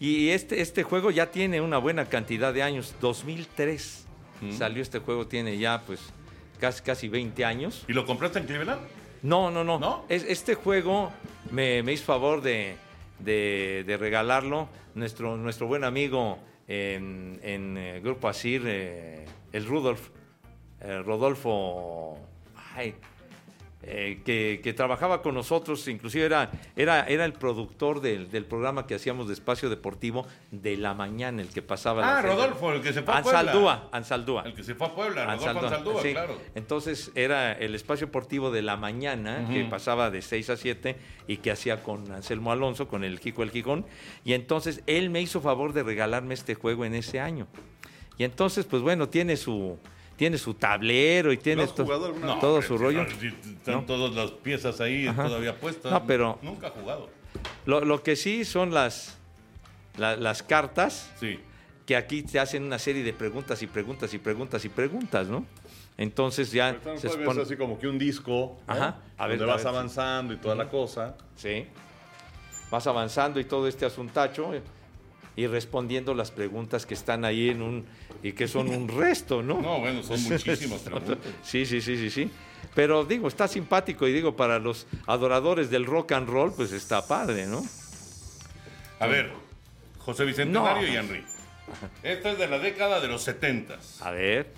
Y este, este juego ya tiene una buena cantidad de años. 2003 salió este juego, tiene ya pues casi, casi 20 años. ¿Y lo compraste en Cleveland? No, no, no. ¿No? Es, este juego me, me hizo favor de, de- de regalarlo nuestro, nuestro buen amigo en, en, eh, Grupo Asir, eh, el Rudolf, eh, Rodolfo, ay, eh, que, que trabajaba con nosotros, inclusive era, era, era el productor del, del programa que hacíamos de Espacio Deportivo de la mañana, el que pasaba. Ah, Rodolfo, el que se fue a Puebla. Ansaldúa, Ansaldúa. El que se fue a Puebla, Rodolfo Ansaldúa, Ansaldúa, sí. claro. Entonces era el espacio deportivo de la mañana que pasaba de 6 a 7 y que hacía con Anselmo Alonso, con el Kiko el Quijón. Y entonces él me hizo favor de regalarme este juego en ese año. Y entonces, pues bueno, tiene su, tiene su tablero y tiene has to- jugado alguna vez? todo hombre, su rollo. Están ¿No? todas las piezas ahí Ajá. todavía puestas. No, pero- Nunca ha jugado. Lo, lo que sí son las, la- las cartas Sí. que aquí te hacen una serie de preguntas y preguntas y preguntas y preguntas, ¿no? Entonces ya Ahorita se es así como que un disco. Ajá. A ver, donde a vas ver, avanzando y toda la cosa. Sí. Vas avanzando y todo este asuntacho eh, y respondiendo las preguntas que están ahí en un y que son un resto, ¿no? No, bueno, son muchísimas preguntas. Sí, sí, sí, sí, sí. Pero digo, está simpático y digo, para los adoradores del rock and roll, pues está padre, ¿no? A ver, José Bicentenario No. y Henry. Esta es de la década de los 70. A ver.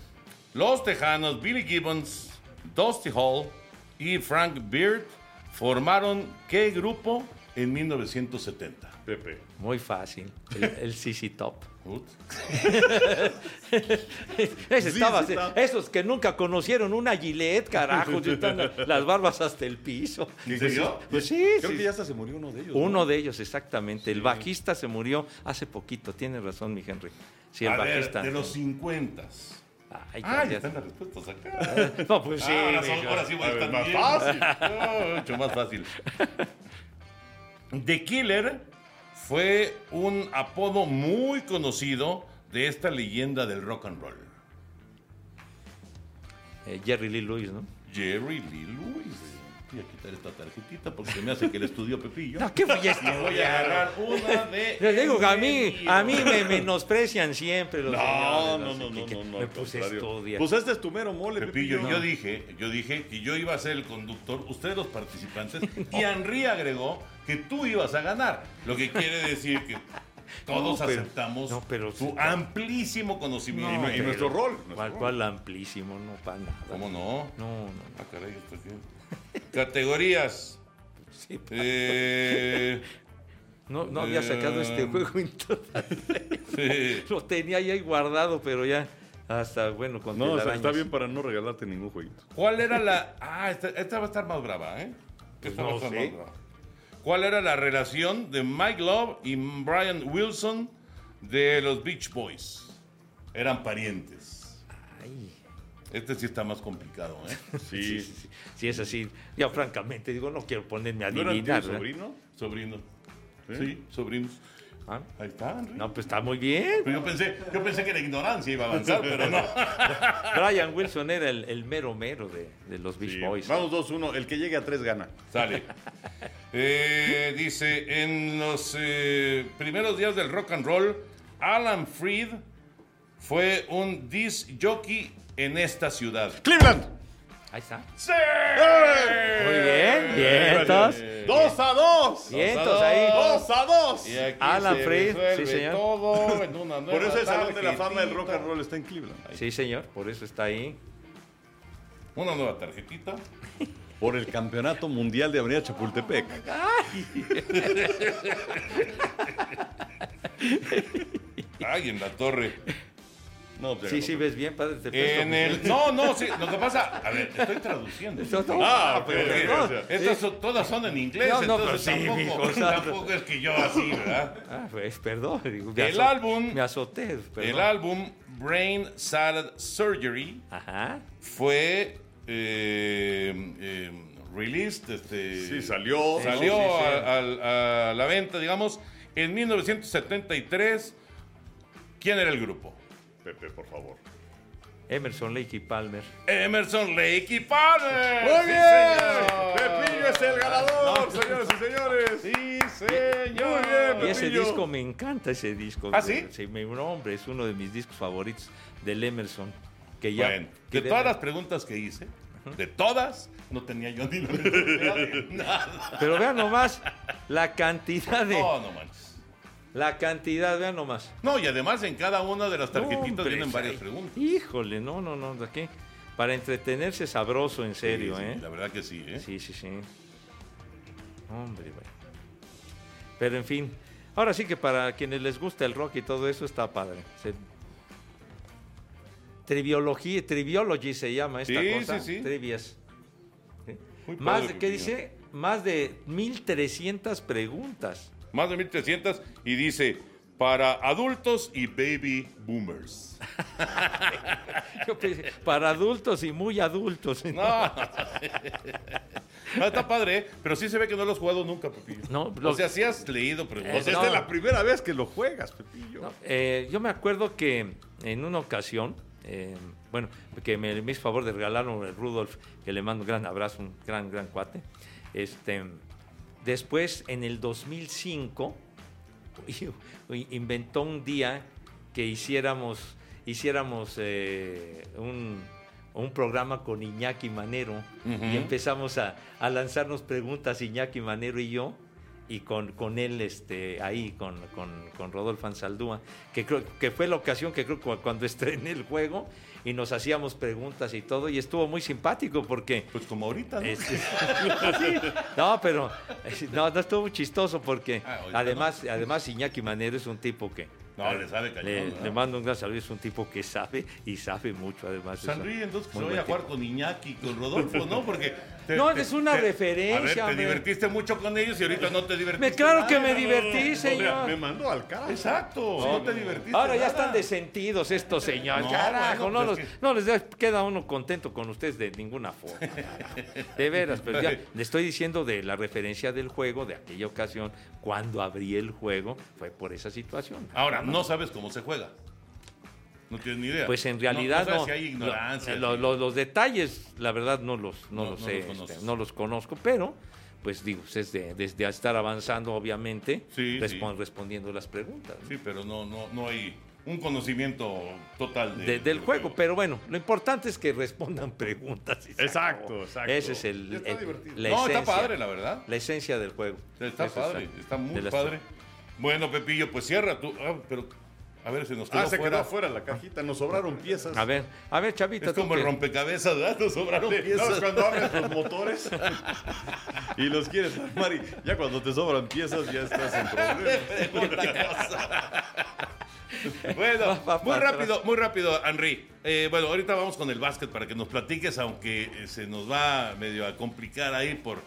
Los Tejanos, Billy Gibbons, Dusty Hall y Frank Beard formaron qué grupo en 1970? Pepe. Muy fácil. El, el CC Top. Ese estaba- esos que nunca conocieron una Gillette, carajo, están las barbas hasta el piso. ¿En serio? Pues sí, Creo sí. que ya hasta se murió uno de ellos. ¿no? Uno de ellos, exactamente. El bajista se murió hace poquito. Tiene razón, mi Henry. Sí, el A ver, bajista. de los 50. Ay, Ah, ya están las respuestas acá. No, pues sí. Ah, ahora, son- mijo. ahora sí va a ver, estar más fácil. Mucho más fácil. The Killer fue un apodo muy conocido de esta leyenda del rock and roll. Eh, Jerry Lee Lewis, ¿no? Jerry Lee Lewis. Voy a quitar esta tarjetita porque se me hace que el estudio Pepillo. No, ¿qué fue esto? Y voy a agarrar una de. Les digo que a mí, a mí me menosprecian siempre los No, señores, no, no, no, que no, no, Me puse a estudiar. Pues este es tu mero mole, Pepillo, Pepillo. yo dije, yo dije que yo iba a ser el conductor, ustedes los participantes, y Henry agregó que tú ibas a ganar. Lo que quiere decir que todos No, pero- aceptamos no, pero tu sí. amplísimo conocimiento. No, y pero- nuestro rol, nuestro ¿Cuál, rol. cuál amplísimo? No, para nada. ¿Cómo no? No, no, Ah, caray, ¿esto qué? Categorías. Sí, Eh, no, no había sacado este Eh, juego en sí. Lo tenía ya ahí guardado, pero ya hasta, bueno, con No, o sea, telarañas. está bien para no regalarte ningún jueguito. ¿Cuál era la.? Ah, esta, esta va a estar más brava, ¿eh? Esta no va a estar sé. más brava. ¿Cuál era la relación de Mike Love y Brian Wilson de los Beach Boys? Eran parientes. Ay, Este sí está más complicado, ¿eh? Sí. sí, sí, sí. Sí, es así. Ya, francamente, digo, no quiero ponerme a ¿No era tío adivinar. ¿verdad? sobrino? Sobrino. ¿Sí? Sí, sobrinos. Ah, Ahí está, Henry. No, pues está muy bien. Pero yo pensé, yo pensé que la ignorancia iba a avanzar, pero no. Brian Wilson era el, el mero mero de, de los Beach Sí. Boys. Vamos 2-1. El que llegue a 3 gana. Sale. Eh, dice, en los eh, primeros días del rock and roll, Alan Freed fue un disc jockey en esta ciudad. ¡Cleveland! Ahí está. ¡Sí! Muy bien, vientos. ¡2 a 2! Vientos ahí. ¡2 a 2! Y aquí Alan se Freed, resuelve sí, señor. todo en una nueva Por eso el Salón de la Fama del. Rock and Roll está en Cleveland. Sí, señor, por eso está ahí. Una nueva tarjetita. Por el Campeonato Mundial de Avenida Chapultepec. Ay, en la torre. No, pues, Sí, sí, ves bien, padre. Te presto En mi- el. No, no, sí. Lo que pasa. A ver, estoy traduciendo. Eso no. Ah, Porque pero. o sea, Estas son- todas son en inglés, No, no, entonces pero sí, tampoco, tampoco es que yo así, ¿verdad? Ah, pues, perdón. me El álbum- Me azoté, perdón. El álbum Brain Salad Surgery Ajá. fue eh, eh, released, este, Sí, salió. salió Sí, sí, sí. A, al- a la venta, digamos, en 1973. ¿Quién era el grupo? Pepe, por favor. Emerson, Lake y Palmer. Emerson Lake y Palmer. ¡Muy Sí, bien! ¡Pepillo es el ganador, señores y señores! Sí, señor. Muy bien, Y ese disco, me encanta ese disco. ¿Ah, sí? Sí, mi nombre es uno de mis discos favoritos del Emerson. Que ya, Bueno, que de todas las preguntas que hice, de todas, no tenía yo ni la nada. Pero vean nomás la cantidad de... No, no manches. La cantidad, vean nomás. No, y además en cada una de las tarjetitas No, vienen varias preguntas. Híjole, no, no, no, de aquí. Para entretenerse sabroso, en serio, Sí, sí, ¿eh? La verdad que sí, ¿eh? Sí, sí, sí. Hombre, güey. Pero en fin, ahora sí que para quienes les gusta el rock y todo eso está padre. Se- Triviología, Triviology se llama esta Sí, cosa. sí, sí. Trivias. Más ¿qué dice? Más de 1300 preguntas. Más de 1300 y dice para adultos y baby boomers. Yo pensé, para adultos y muy adultos. No. No, está padre, ¿eh? pero sí se ve que no lo has jugado nunca, Pepillo. No, lo- O sea, sí has leído O preguntas. sea, no. esta es la primera vez que lo juegas, Pepillo. No, eh, yo me acuerdo que en una ocasión, eh, bueno, que me, me hizo favor de regalarlo el Rudolf, que le mando un gran abrazo, un gran, gran cuate. Este, después, en el 2005, inventó un día que hiciéramos, hiciéramos eh, un, un programa con Iñaki Manero y empezamos a, a lanzarnos preguntas Iñaki Manero y yo y con, con él este, ahí, con, con, con Rodolfo Ansaldúa, que creo que fue la ocasión que creo que cuando estrené el juego y nos hacíamos preguntas y todo, y estuvo muy simpático porque... Pues como ahorita, ¿no? este, sí, no, pero no, no estuvo muy chistoso porque Ah, además, además Iñaki Manero es un tipo que... No, le sabe cañón, Le, ¿no? le mando un gran saludo, es un tipo que sabe y sabe mucho además. Sonríe entonces que se vaya a jugar con Iñaki, con Rodolfo, ¿no? Porque. No, es una referencia, A ver, te hombre. divertiste mucho con ellos y ahorita no te divertiste. Me, claro que me divertí, O sea, señor. me mandó al cara. Exacto, no, te divertiste. Ahora ya están desentidos estos señores. No, Carajo, bueno, no, pues los- es que- no les da- queda uno contento con ustedes de ninguna forma. De veras, pero ya le estoy diciendo de la referencia del juego, de aquella ocasión, cuando abrí el juego, fue por esa situación. Ahora, no sabes cómo se juega. No tienes ni idea. Pues en No- realidad no, no. si hay ignorancia. Lo- sí. lo- los detalles, la verdad, no los, no No- los no sé, los este, no los conozco, pero pues digo, es de- desde estar avanzando, obviamente, Sí, respon- sí. respondiendo las preguntas. ¿no? Sí, pero no, no, no hay un conocimiento total de- De- del del juego, pero bueno, lo importante es que respondan preguntas. Exacto, exacto. Ese es el, está el- divertido. la No, esencia, está padre, la verdad. la esencia del juego. Está Eso padre, es- está muy las- padre. Bueno, Pepillo, pues cierra tú. Ah, pero, a ver, se nos quedó Ah, se fuera. quedó afuera la cajita, nos sobraron piezas. A ver, a ver, Chavita. Es como el rompecabezas, ¿verdad? Nos sobraron Sí, piezas. ¿Sabes cuando abres los motores y los quieres armar y ya cuando te sobran piezas ya estás en problemas? Bueno, muy rápido, muy rápido, Henry. Eh, bueno, ahorita vamos con el básquet para que nos platiques, aunque eh, se nos va medio a complicar ahí por,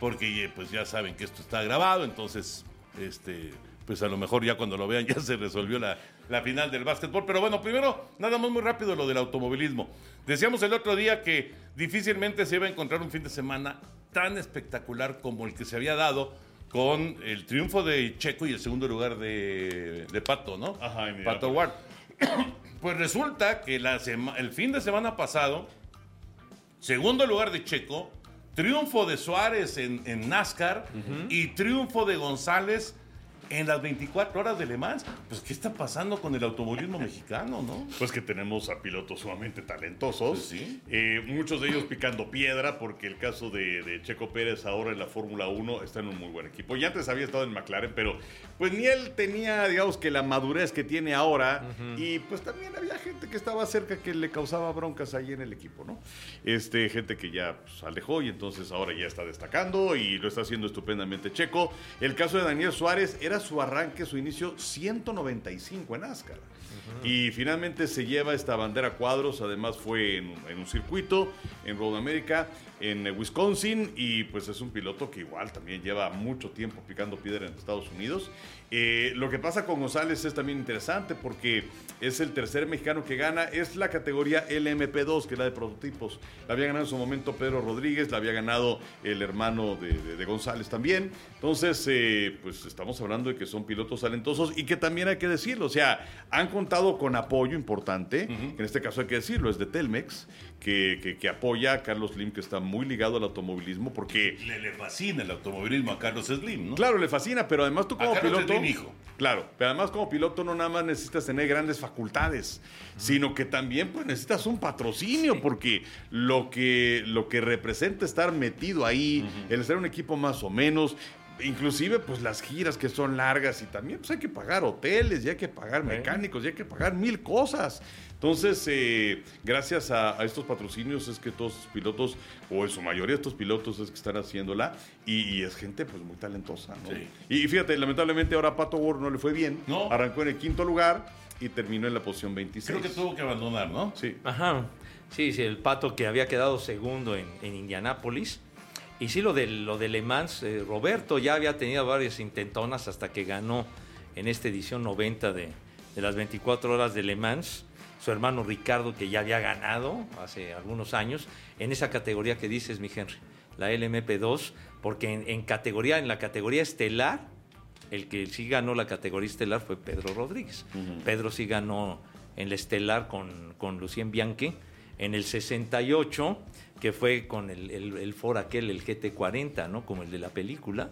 porque eh, pues ya saben que esto está grabado, entonces, este, pues a lo mejor ya cuando lo vean ya se resolvió la, la final del básquetbol. Pero bueno, primero, nada más muy rápido lo del automovilismo. Decíamos el otro día que difícilmente se iba a encontrar un fin de semana tan espectacular como el que se había dado con el triunfo de Checo y el segundo lugar de, de Pato, ¿no? Ajá, Pato Ward. Pues resulta que la sema- el fin de semana pasado, segundo lugar de Checo, triunfo de Suárez en, en NASCAR y triunfo de González en las 24 horas de Le Mans. Pues, ¿qué está pasando con el automovilismo mexicano, no? Pues que tenemos a pilotos sumamente talentosos. Pues sí. Eh, muchos de ellos picando piedra, porque el caso de, de Checo Pérez ahora en la Fórmula 1 está en un muy buen equipo. Y antes había estado en McLaren, pero pues ni él tenía, digamos, que la madurez que tiene ahora. Y pues también había gente que estaba cerca que le causaba broncas ahí en el equipo, ¿no? Este, gente que ya pues, alejó y entonces ahora ya está destacando y lo está haciendo estupendamente Checo. El caso de Daniel Suárez era su arranque, su inicio 195 en NASCAR. Y finalmente se lleva esta bandera cuadros, además fue en, en un circuito en Road America, en eh, Wisconsin, y pues es un piloto que igual también lleva mucho tiempo picando piedra en Estados Unidos. Eh, lo que pasa con González es también interesante porque es el tercer mexicano que gana, es la categoría LMP2, que es la de prototipos. La había ganado en su momento Pedro Rodríguez, la había ganado el hermano de, de- de González también. Entonces, eh, pues estamos hablando de que son pilotos talentosos y que también hay que decirlo, o sea, han contado con apoyo importante, que en este caso hay que decirlo, es de Telmex, que, que- que apoya a Carlos Slim, que está muy ligado al automovilismo, porque Le, le fascina el automovilismo a Carlos Slim, ¿no? Claro, le fascina, pero además tú como A piloto. Slim, hijo. Claro, pero además como piloto no nada más necesitas tener grandes facultades, sino que también pues necesitas un patrocinio, porque lo que, lo que representa estar metido ahí, el en un equipo más o menos. Inclusive, pues las giras que son largas y también pues hay que pagar hoteles, y hay que pagar mecánicos, y hay que pagar mil cosas. Entonces, eh, gracias a, a estos patrocinios es que todos estos pilotos, o en su mayoría estos pilotos es que están haciéndola, y, y es gente pues muy talentosa, ¿no? Sí. Y fíjate, lamentablemente ahora a Pato Ward no le fue bien. No. Arrancó en el quinto lugar y terminó en la posición 26. Creo que tuvo que abandonar, ¿no? Sí. Ajá. Sí, sí, el pato que había quedado segundo en, en Indianápolis. Y sí, lo de, lo de Le Mans, eh, Roberto ya había tenido varias intentonas hasta que ganó en esta edición 90 de, de las 24 horas de Le Mans. Su hermano Ricardo, que ya había ganado hace algunos años, en esa categoría que dices, mi Henry, la LMP2, porque en, en categoría, en la categoría estelar, el que sí ganó la categoría estelar fue Pedro Rodríguez. Pedro sí ganó en la estelar con, con Lucien Bianchi. En el 68, que fue con el, el, el Ford aquel, el GT40, ¿no? Como el de la película.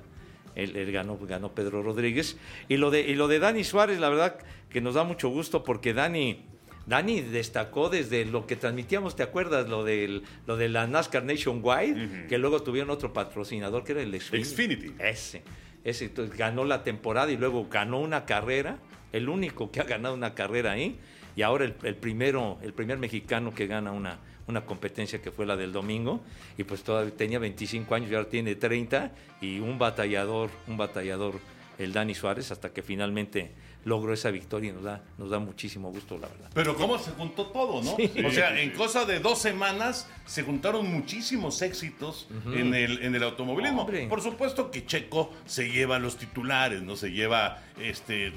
Él, él ganó, ganó Pedro Rodríguez. Y lo, de, y lo de Dani Suárez, la verdad que nos da mucho gusto porque Dani, Dani destacó desde lo que transmitíamos, ¿te acuerdas? Lo, del, lo de la NASCAR Nationwide, que luego tuvieron otro patrocinador que era el Xfinity. Xfinity. Ese. Ese entonces, ganó la temporada y luego ganó una carrera, el único que ha ganado una carrera ahí, y ahora el, el primero, el primer mexicano que gana una, una competencia que fue la del domingo, y pues todavía tenía 25 años y ahora tiene 30, y un batallador, un batallador, el Dani Suárez, hasta que finalmente logró esa victoria y nos da, nos da muchísimo gusto, la verdad. Pero cómo se juntó todo, ¿no? O sea, en cosa de dos semanas se juntaron muchísimos éxitos en, el, en el automovilismo. Hombre. Por supuesto que Checo se lleva los titulares, ¿no? Se lleva este,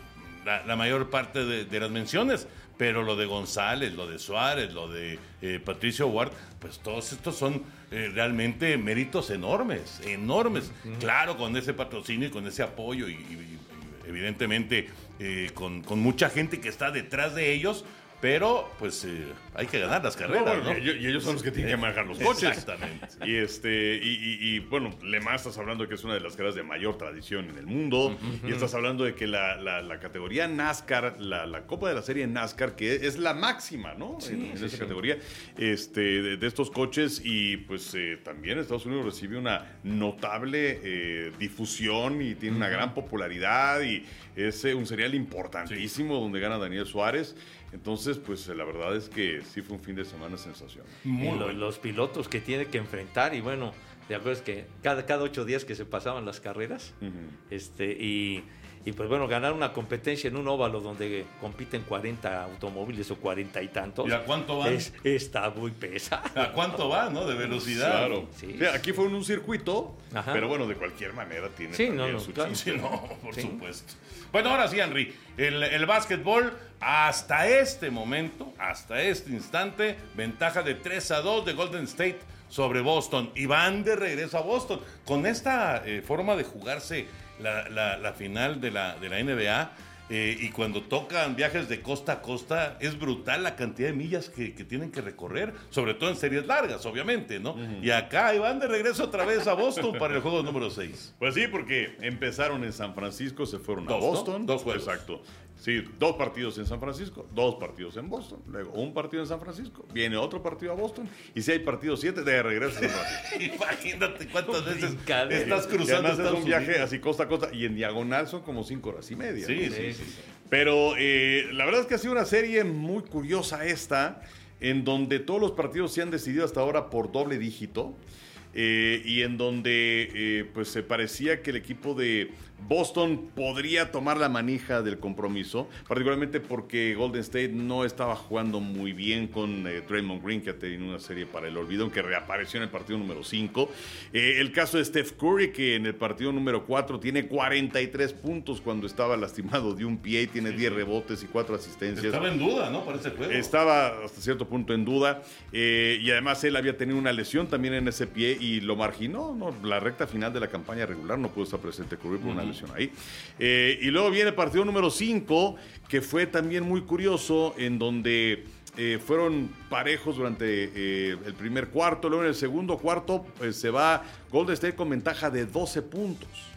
la, la mayor parte de, de las menciones. Pero lo de González, lo de Suárez, lo de eh, Patricio Ward, pues todos estos son eh, realmente méritos enormes, enormes. Claro, con ese patrocinio y con ese apoyo y, y- y evidentemente eh, con, con mucha gente que está detrás de ellos, pero pues eh, hay que ganar las No, carreras, bueno, ¿no? Y, y ellos son los que tienen que manejar los coches. Exactamente. Y este, y, y- y, bueno, Le Mans estás hablando de que es una de las carreras de mayor tradición en el mundo. Y estás hablando de que la, la- la categoría NASCAR, la, la Copa de la Serie NASCAR, que es la máxima, ¿no? en en esa categoría, este, de, de estos coches. Y pues eh, también Estados Unidos recibe una notable eh, difusión y tiene una gran popularidad. Y es eh, un serial importantísimo donde gana Daniel Suárez. Entonces, pues eh, la verdad es que sí fue un fin de semana sensacional. Muy y lo- los pilotos que tiene que enfrentar y bueno, de acuerdo es que cada, cada ocho días que se pasaban las carreras, este, y, y, pues bueno, ganar una competencia en un óvalo donde compiten 40 automóviles o 40 y tantos. ¿Y a cuánto van? es- está muy pesado. ¿A cuánto va, no? De velocidad. Claro. Sí. O sea, aquí fue en un circuito, Ajá. pero bueno, de cualquier manera tiene Sí, también no, no, su claro. chiste. No, por Sí. supuesto. Bueno, ahora sí, Henry. El, el básquetbol, hasta este momento, hasta este instante, ventaja de 3 a 2 de Golden State sobre Boston. Y van de regreso a Boston. Con esta eh, forma de jugarse la, la- la final de la, de la NBA. eh, y cuando tocan viajes de costa a costa, es brutal la cantidad de millas que, que tienen que recorrer, sobre todo en series largas, obviamente, ¿no? Y acá van de regreso otra vez a Boston para el juego número 6. Pues sí, porque empezaron en San Francisco, se fueron a Dos, ¿no? Boston. Dos juegos. Exacto. Sí, dos partidos en San Francisco, dos partidos en Boston, luego un partido en San Francisco, viene otro partido a Boston, y si hay partido siete, de regreso a San Francisco. Imagínate cuántas veces estás cruzando además es un viaje Unidos. así costa a costa, y en diagonal son como cinco horas y media. Sí, ¿no? sí, sí. Pero eh, la verdad es que ha sido una serie muy curiosa esta, en donde todos los partidos se han decidido hasta ahora por doble dígito. eh, y en donde eh, pues se parecía que el equipo de Boston podría tomar la manija del compromiso, particularmente porque Golden State no estaba jugando muy bien con eh, Draymond Green, que ha tenido una serie para el olvido, que reapareció en el partido número 5. el caso de Steph Curry, que en el partido número 4 tiene 43 puntos cuando estaba lastimado de un pie, y tiene 10 rebotes y 4 asistencias. Estaba en duda, ¿no? Para ese juego. Estaba hasta cierto punto en duda eh, y además él había tenido una lesión también en ese pie y lo marginó. ¿no? La recta final de la campaña regular no pudo estar presente Curry por una lesión ahí. Eh, y luego viene el partido número 5, que fue también muy curioso, en donde eh, fueron parejos durante eh, el primer cuarto. Luego en el segundo cuarto se va Golden State con ventaja de 12 puntos.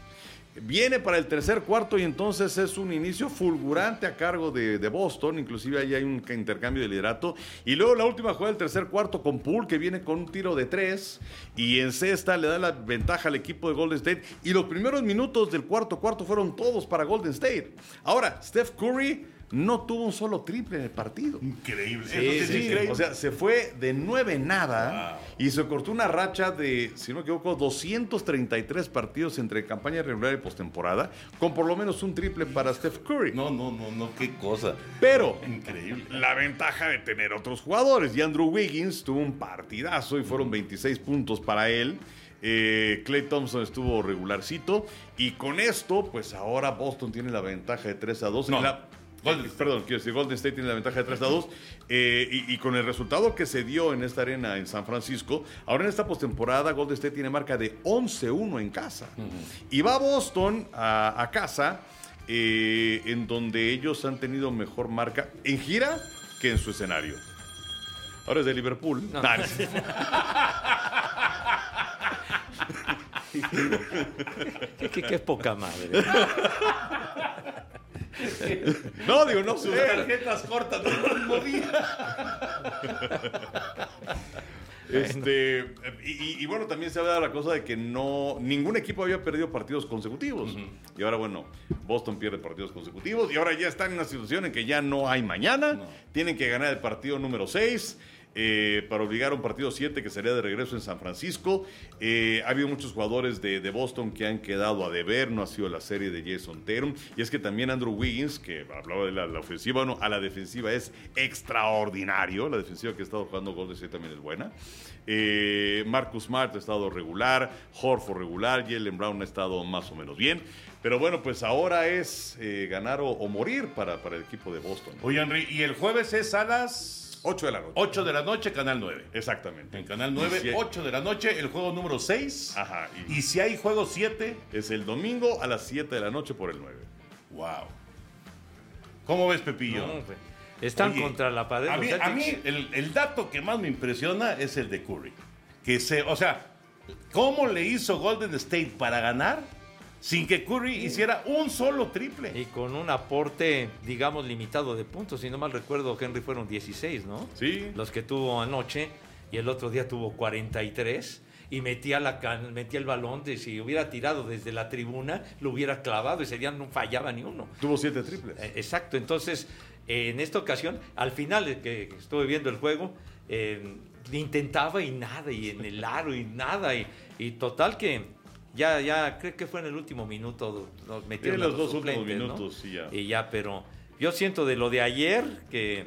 Viene para el tercer cuarto y entonces es un inicio fulgurante a cargo de, de Boston, inclusive ahí hay un intercambio de liderato. Y luego la última jugada del tercer cuarto con Poole que viene con un tiro de tres y en cesta le da la ventaja al equipo de Golden State. Y los primeros minutos del cuarto cuarto fueron todos para Golden State. Ahora, Steph Curry no tuvo un solo triple en el partido. Increíble. Sí, Eso sí es sí, increíble. O sea, se fue de nueve nada y se cortó una racha de, si no me equivoco, 233 partidos entre campaña regular y postemporada, con por lo menos un triple para Steph Curry. no, no, no, no, qué cosa. Pero Increíble. la ventaja de tener otros jugadores. Y Andrew Wiggins tuvo un partidazo y fueron 26 puntos para él. Eh, Clay Thompson estuvo regularcito. Y con esto, pues ahora Boston tiene la ventaja de 3 a 2. No, En la- Golden- Perdón, quiero decir, Golden State tiene la ventaja de 3 a 2. eh, y, y con el resultado que se dio en esta arena en San Francisco, ahora en esta postemporada Golden State tiene marca de 11-1 en casa. Y va Boston a, a casa, eh, en donde ellos han tenido mejor marca en gira que en su escenario. Ahora es de Liverpool. Nah, Qué, qué- qué poca madre. no, digo, no Sus tarjetas cortas día. Este, y, y- y bueno, también se habla de la cosa de que no ningún equipo había perdido partidos consecutivos. Y ahora, bueno, Boston pierde partidos consecutivos y ahora ya están en una situación en que ya no hay mañana. Tienen que ganar el partido número 6. Para obligar a un partido 7 que sería de regreso en San Francisco. Eh, ha habido muchos jugadores de, Boston que han quedado a deber, no ha sido la serie de Jason Tatum. Y es que también Andrew Wiggins, que hablaba de la, ofensiva, bueno, a la defensiva es extraordinario. La defensiva que ha estado jugando Golden State también es buena. Eh, Marcus Smart ha estado regular, Horford regular, Jalen Brown ha estado más o menos bien. Pero bueno, pues ahora es eh, ganar o, o morir para, para el equipo de Boston. Oye, Henry, y el jueves es a las 8 de la noche. 8 de la noche, Canal 9. Exactamente. En Canal 9, Sí. 8 de la noche, el juego número 6. Ajá. Y Y si hay juego 7, es el domingo a las 7 de la noche por el 9. wow. ¿Cómo ves, Pepillo? No, pues, Están Oye, contra la pared. A mí, a mí el, el dato que más me impresiona es el de Curry. Que se, o sea, ¿cómo le hizo Golden State para ganar sin que Curry hiciera un solo triple? Y con un aporte, digamos, limitado de puntos. Si no mal recuerdo, Henry fueron 16, ¿no? Sí. Los que tuvo anoche. Y el otro día tuvo 43. Y metía, la can- metía el balón. De, si hubiera tirado desde la tribuna, lo hubiera clavado. Y ese día no fallaba ni uno. Tuvo siete triples. Eh, Exacto, entonces eh, en esta ocasión, al final que estuve viendo el juego, eh, intentaba y nada, y en el aro y nada, y, y total que ya, ya, creo que fue en el último minuto, nos metieron los a dos últimos minutos, sí, ya. Y ya, pero yo siento de lo de ayer que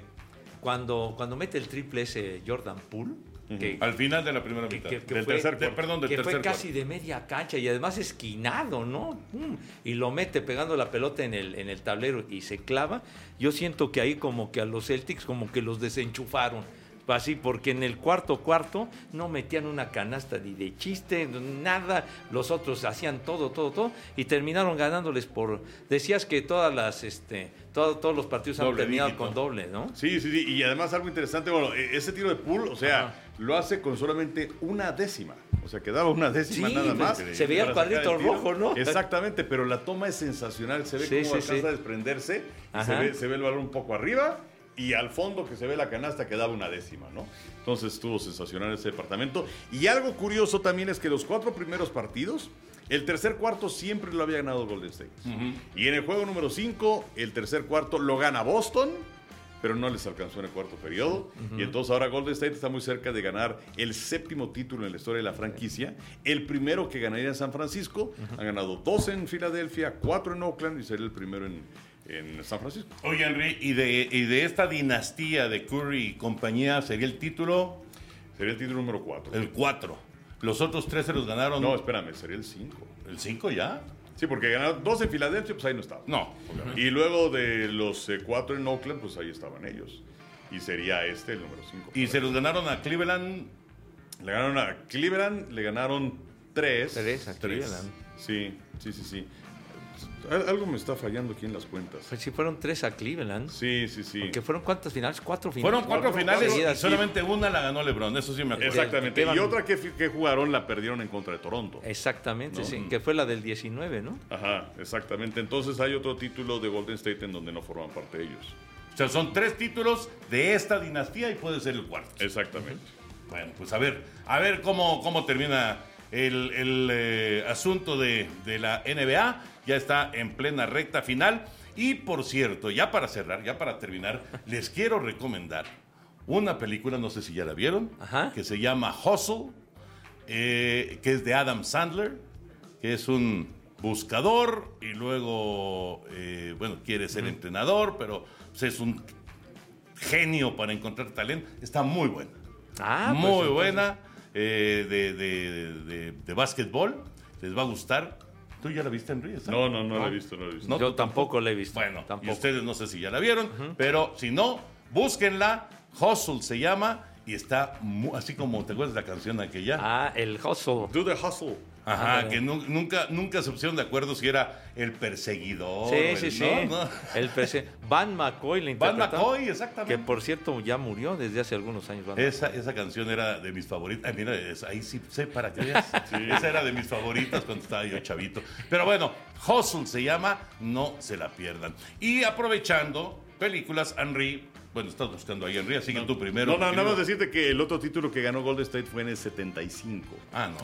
cuando, cuando mete el triple ese Jordan Poole, que, Al final de la primera mitad. que- que del fue, tercer cuarto. perdón, del que fue casi cuarto. de media cancha y además esquinado, ¿no? Mm, Y lo mete pegando la pelota en el, en el tablero y se clava. Yo siento que ahí como que a los Celtics como que los desenchufaron. Así, porque en el cuarto cuarto no metían una canasta ni de chiste, nada. Los otros hacían todo, todo, todo. Y terminaron ganándoles por... Decías que todas las, este, todo- todos los partidos han terminado dígito. con doble, ¿no? Sí, sí, sí. Y además algo interesante, bueno, e- ese tiro de pool, o sea, Ajá. lo hace con solamente una décima. O sea, quedaba una décima Sí, nada más. pues, se veía el cuadrito rojo, ¿no? Exactamente, pero la toma es sensacional. Se ve Sí, cómo sí, alcanza a desprenderse. y Se ve, se ve el balón un poco arriba. Y al fondo que se ve la canasta quedaba una décima, ¿no? Entonces estuvo sensacional ese departamento. Y algo curioso también es que los cuatro primeros partidos, el tercer cuarto siempre lo había ganado Golden State. Y en el juego número 5, el tercer cuarto lo gana Boston, pero no les alcanzó en el cuarto periodo. Y entonces ahora Golden State está muy cerca de ganar el séptimo título en la historia de la franquicia. El primero que ganaría en San Francisco. Han ganado dos en Filadelfia, cuatro en Oakland y sería el primero en, en San Francisco. Oye, Henry, y de, y de esta dinastía de Curry y compañía sería el título Sería el título número cuatro. el 4. Los otros tres se los ganaron. No, espérame, sería el cinco. ¿El 5 ya? Sí, porque ganaron dos en Filadelfia, pues ahí no estaba. No, obviamente. Y luego de los eh, cuatro en Oakland, pues ahí estaban ellos. Y sería este el número cinco. Y se los ganaron a Cleveland. Le ganaron a Cleveland, le ganaron tres. Tres a Cleveland. Sí, sí, sí, sí. Al- Algo me está fallando aquí en las cuentas. Pues si fueron tres a Cleveland. Sí, sí, sí. Que fueron cuántas finales? Cuatro finales. Fueron cuatro cuatro finales y solamente una la ganó LeBron. Eso sí me acuerdo. Exactamente. que- Y otra que, jugaron la perdieron en contra de Toronto. Exactamente, ¿No? sí. Que fue la del 19, ¿no? Ajá, exactamente. Entonces hay otro título de Golden State en donde no forman parte ellos. O sea, son tres títulos de esta dinastía y puede ser el cuarto. Exactamente. Bueno, pues a ver, a ver cómo, cómo termina el, el, eh, asunto de, de la NBA. Ya está en plena recta final. Y por cierto, ya para cerrar, ya para terminar, les quiero recomendar una película, no sé si ya la vieron, Ajá. que se llama Hustle, eh, que es de Adam Sandler, que es un buscador y luego, eh, bueno, quiere ser entrenador, pero pues, es un genio para encontrar talento. Está muy buena. Ah, pues, muy entonces- buena, eh, de, de, de, de básquetbol. Les va a gustar. ¿Tú ya la viste, Henry? esa? No, no, no, lo he visto, no lo he visto. No, Yo tampoco la he visto. Bueno, tampoco. y ustedes no sé si ya la vieron, pero si no, búsquenla. Hustle se llama y está así como te acuerdas de la canción aquella. Ah, el hustle. Do the hustle. Ajá, ándale. que nu- nunca, nunca se pusieron de acuerdo si era el perseguidor. Sí, sí, sí. ¿no? ¿no? El Van McCoy le Van McCoy, exactamente. Que por cierto ya murió desde hace algunos años. Van Esa, esa canción era de mis favoritas. Ay, mira, es- ahí sí sé para que veas. Esa era de mis favoritas cuando estaba yo chavito. Pero bueno, Hustle se llama, no se la pierdan. Y aprovechando, películas, Henry. Bueno, estás buscando ahí, Henry, así que tú primero. No, no, nada más decirte que el otro título que ganó Golden State fue en el 75. Ah, no.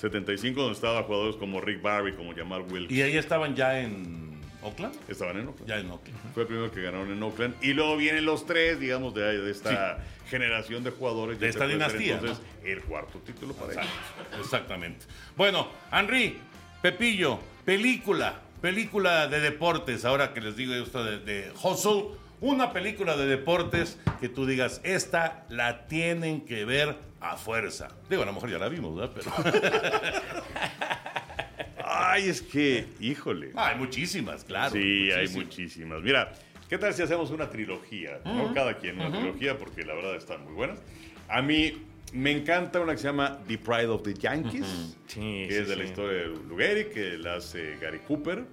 75 donde estaban jugadores como Rick Barry, como Jamal Wilkes. ¿Y ahí estaban ya en Oakland? Estaban en Oakland. Ya en Oakland. Fue el primero que ganaron en Oakland. Y luego vienen los tres, digamos, de, de esta generación de jugadores. De esta ser, dinastía, Entonces, el cuarto título para ellos. Exacto, Exactamente. Bueno, Henry, Pepillo, película, película de deportes, ahora que les digo esto de, de Hustle, una película de deportes que tú digas, esta la tienen que ver a fuerza. Digo, a lo mejor ya la vimos, ¿verdad? Pero Ay, es que, híjole. hay muchísimas, claro. sí, hay muchísimas. Mira, ¿qué tal si hacemos una trilogía? ¿no? Cada quien una trilogía, porque la verdad están muy buenas. A mí me encanta una que se llama The Pride of the Yankees. Sí, que sí, es de la historia de Lou Gehrig, que la hace Gary Cooper.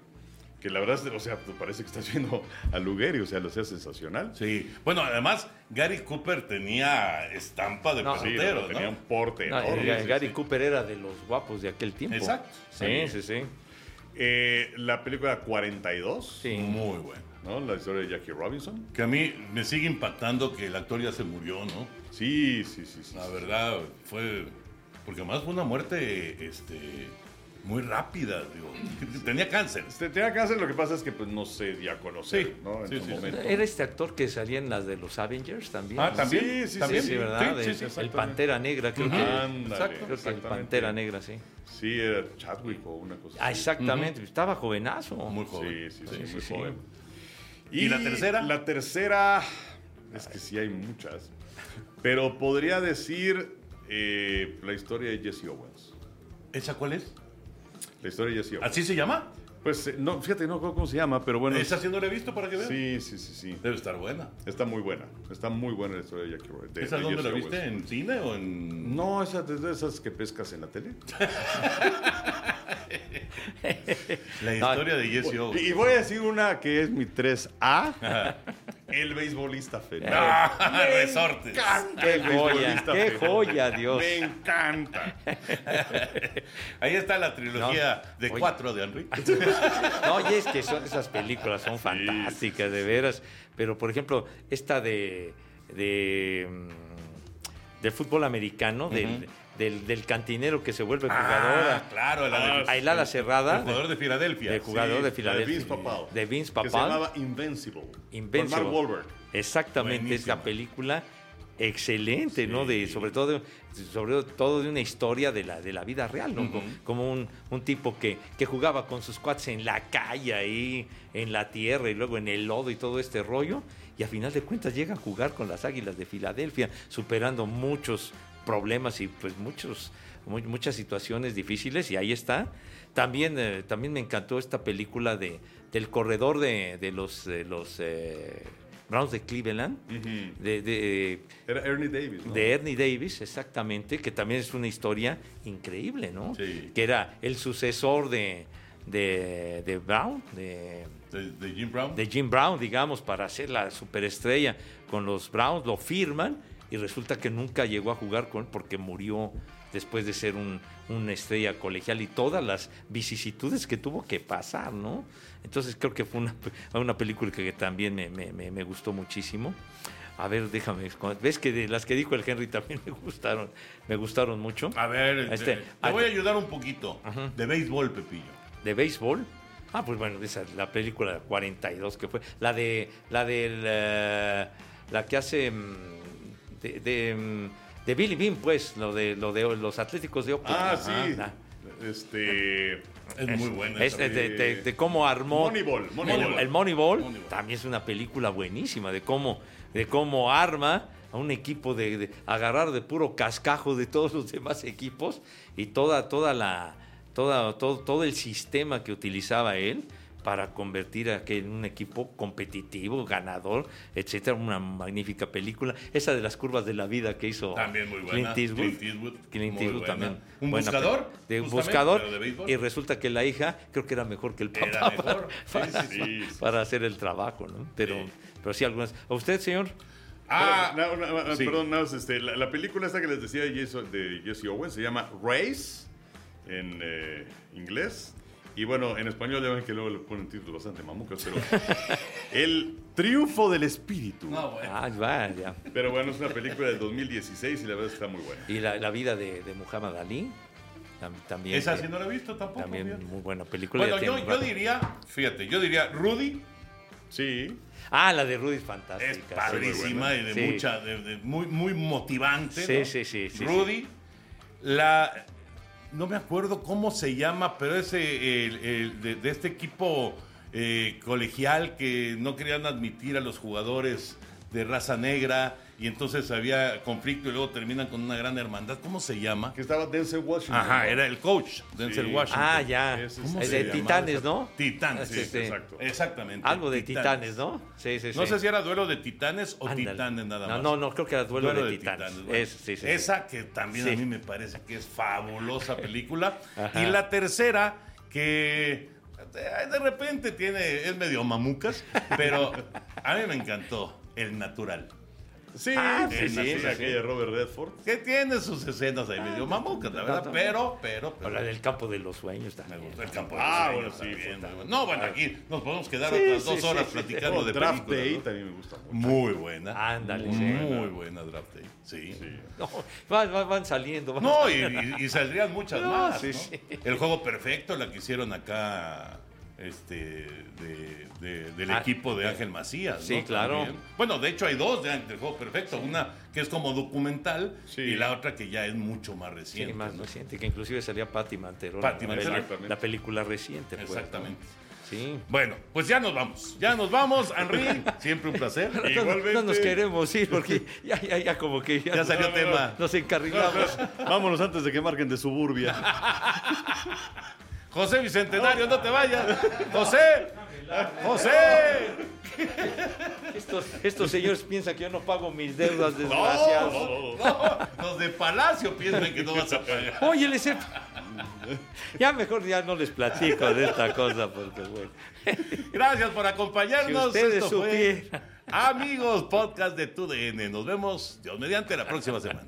Que la verdad, o sea, parece que estás viendo a Lugeri, o sea, lo hacía sensacional. Sí. Bueno, además, Gary Cooper tenía estampa de No, Sí, ¿no? tenía un porte No, enorme. eh, Gary Cooper era de los guapos de aquel tiempo. Exacto. Sí, sí, sí. Eh, la película 42, Sí. Muy bueno. ¿no? La historia de Jackie Robinson. Que a mí me sigue impactando que el actor ya se murió, ¿no? Sí, sí, sí, sí. La verdad, fue. Porque además fue una muerte este, muy rápida, digo. Tenía cáncer. Este, tenía cáncer, lo que pasa es que pues no se dio a conocer, Sí, ¿no? En sí, su sí, momento. Era este actor que salía en las de los Avengers también. Ah, también. Sí, sí, también. Sí, ¿verdad? Sí, De- sí, sí, el. Pantera Negra, creo que. Ándale, Exacto. Creo que el. Pantera Negra, sí. Sí, era Chadwick o una cosa Ah, exactamente. Estaba jovenazo. Muy joven. Sí, sí, sí, Sí, muy joven. ¿Y la tercera? La tercera, es que sí hay muchas, pero podría decir eh, la historia de Jesse Owens. ¿Esa cuál es? La historia de Jesse Owens. ¿Así se llama? Pues eh, no, fíjate, no cómo se llama, pero bueno. ¿Esa sí no la he visto para que vean? Sí, sí, sí, sí. Debe estar buena. Está muy buena. Está muy buena la historia de Jackie Owens. de- ¿Esa de dónde Jesse la viste? Owens. ¿En cine o en.? No, esa es de esas que pescas en la tele. La historia de Jesse Owens. Y voy a decir una que es mi 3A. El beisbolista feliz. Ah, resortes. Qué El joya, beisbolista qué feliz. joya, Dios. Me encanta. Ahí está la trilogía No. de Oye. cuatro de Henry. No, y es que son, esas películas son fantásticas, de veras. Pero, por ejemplo, esta de. de mm, del fútbol americano, del, del, del cantinero que se vuelve jugador. Ah, claro, la de, a Hilada cerrada. el jugador de Filadelfia. de jugador Sí, de Filadelfia. de Vince Papal. De Vince Que se Papal. llamaba Invincible. Invincible. Con Mark Wahlberg. Exactamente, Buenísima. esta película excelente, ¿no? De, sobre todo, de- sobre todo de una historia de la, de la vida real, ¿no? Como- Como un, un tipo que, que jugaba con sus cuates en la calle, ahí, en la tierra y luego en el lodo y todo este rollo. Y a final de cuentas llega a jugar con las Águilas de Filadelfia, superando muchos problemas y pues muchos, mu- muchas situaciones difíciles. Y ahí está. También, eh, también me encantó esta película de, del corredor de, de los, de los eh, Browns de Cleveland, de, de- Era Ernie Davis, ¿no? de Ernie Davis, exactamente, que también es una historia increíble, ¿no? Sí. Que era el sucesor de, de, de Brown, de, De, de Jim Brown. de Jim Brown, digamos, para ser la superestrella con los Browns, lo firman y resulta que nunca llegó a jugar con él porque murió después de ser un, una estrella colegial y todas las vicisitudes que tuvo que pasar, ¿no? Entonces creo que fue una, una película que también me, me- me- me gustó muchísimo. A ver, déjame, ves que de las que dijo el Henry también me gustaron, me gustaron mucho. A ver, Este, te, te ah, voy a ayudar un poquito. De béisbol, Pepillo. de béisbol. Ah, pues bueno, esa es la película 42 que fue. La de. La del. eh, la que hace. De, de, mm, de Billy Bean, pues, lo de, lo de los Atléticos de Oakland. Ah, sí. Este. Es, muy buena. es de- de- de cómo armó Moneyball, Moneyball. El, el Moneyball, Moneyball. también es una película buenísima de cómo de cómo arma a un equipo de, de agarrar de puro cascajo de todos los demás equipos y toda toda la toda, todo todo el sistema que utilizaba él para convertir a aquel en un equipo competitivo, ganador, etcétera, una magnífica película. Esa de las curvas de la vida que hizo También muy buena. Clint Eastwood. Clint Eastwood, Clint también. ¿Un Buena buscador? De un buscador. de y resulta que la hija creo que era mejor que el papá Era mejor. para, Sí, sí, sí, sí, para hacer el trabajo, ¿no? Pero Sí. pero sí algunas. ¿A usted, señor? Ah, no, no, no, sí. Perdón, este, la, la película esta que les decía de Jesse, de Jesse Owens se llama Race en eh, inglés. Y bueno, en español ya ven que luego le ponen títulos bastante mamucas, pero El triunfo del espíritu. no, bueno. Ah, va, ya. Pero bueno, es una película del 2016 y la verdad es que está muy buena. Y la, la vida de, de Muhammad Ali tam- también. Esa eh, sí no la he visto tampoco. También fíjate. muy buena película. Bueno, yo, yo diría, fíjate, yo diría Rudy Sí. Ah, la de Rudy es fantástica. es sí. padrísima y de Sí. mucha, de, de muy, muy motivante. Sí, ¿no? sí, sí, sí, Rudy, la, no me acuerdo cómo se llama, pero es eh, el, de, de este equipo eh, colegial que no querían admitir a los jugadores de raza negra y entonces había conflicto y luego terminan con una gran hermandad. ¿Cómo se llama? Que estaba Denzel Washington. Ajá, ¿no? era el coach, Denzel Sí. Washington. Ah, ya. Ese ¿Cómo Es se de llama Titanes? ¿no? Titanes, Sí, sí, sí. exacto. Exactamente. Algo de Titanes, ¿no? Sí, sí, sí. No sé si era duelo de titanes o Ándale. titanes nada más. No, no, no, creo que era duelo, Duelo de, Titanes. bueno. Es- sí, sí, sí. Esa que también Sí. a mí me parece que es fabulosa película. Ajá. y la tercera, que De repente tiene, es medio mamucas, pero a mí me encantó el natural. Sí, Ah, sí, sí, sí, sí, sí, sí. aquella de Robert Redford. Que tiene sus escenas ahí medio mamucas, la verdad, pero, pero, pero. Habla del campo de los sueños Me también. gustó el campo de Ah, los bueno, sueños sí, también, fue muy bueno. No, bueno, aquí nos podemos quedar Sí, otras sí, dos sí, horas sí. platicando de Draft películas, Day ¿no? también me gusta mucho. Muy buena. Ándale, muy, sí. Muy buena Draft Day. Sí. Sí. No, van, van- van saliendo. van No, y, y- y saldrían muchas No, más. sí, ¿no? sí. El juego perfecto, la que hicieron acá este, de- de- del Ah, equipo de Ángel Macías. sí, ¿no? claro. También. Bueno, de hecho hay dos de, del juego perfecto. Una que es como documental Sí. y la otra que ya es mucho más Sí, reciente. más ¿no? reciente, que inclusive salía Patti Manterola. Patti la, la película reciente. pues, ¿no? Exactamente. Sí. Bueno, pues ya nos vamos. Ya nos vamos, Henry. Siempre un placer. No, Igualmente. no nos queremos ir porque ya, ya, ya como que ya, Ya salió No, no, no. tema. nos encarrilamos. Vámonos antes de que marquen de suburbia. José Bicentenario, no te vayas. José. José. Estos, estos señores piensan que yo no pago mis deudas, desgraciados. no, no. No, los de Palacio piensan que no vas a pagar. Oye, les he- Ya mejor ya no les platico de esta cosa porque, bueno. Gracias por acompañarnos. Si ustedes Esto fue. Amigos, podcast de TUDN. Nos vemos, Dios mediante, la próxima semana.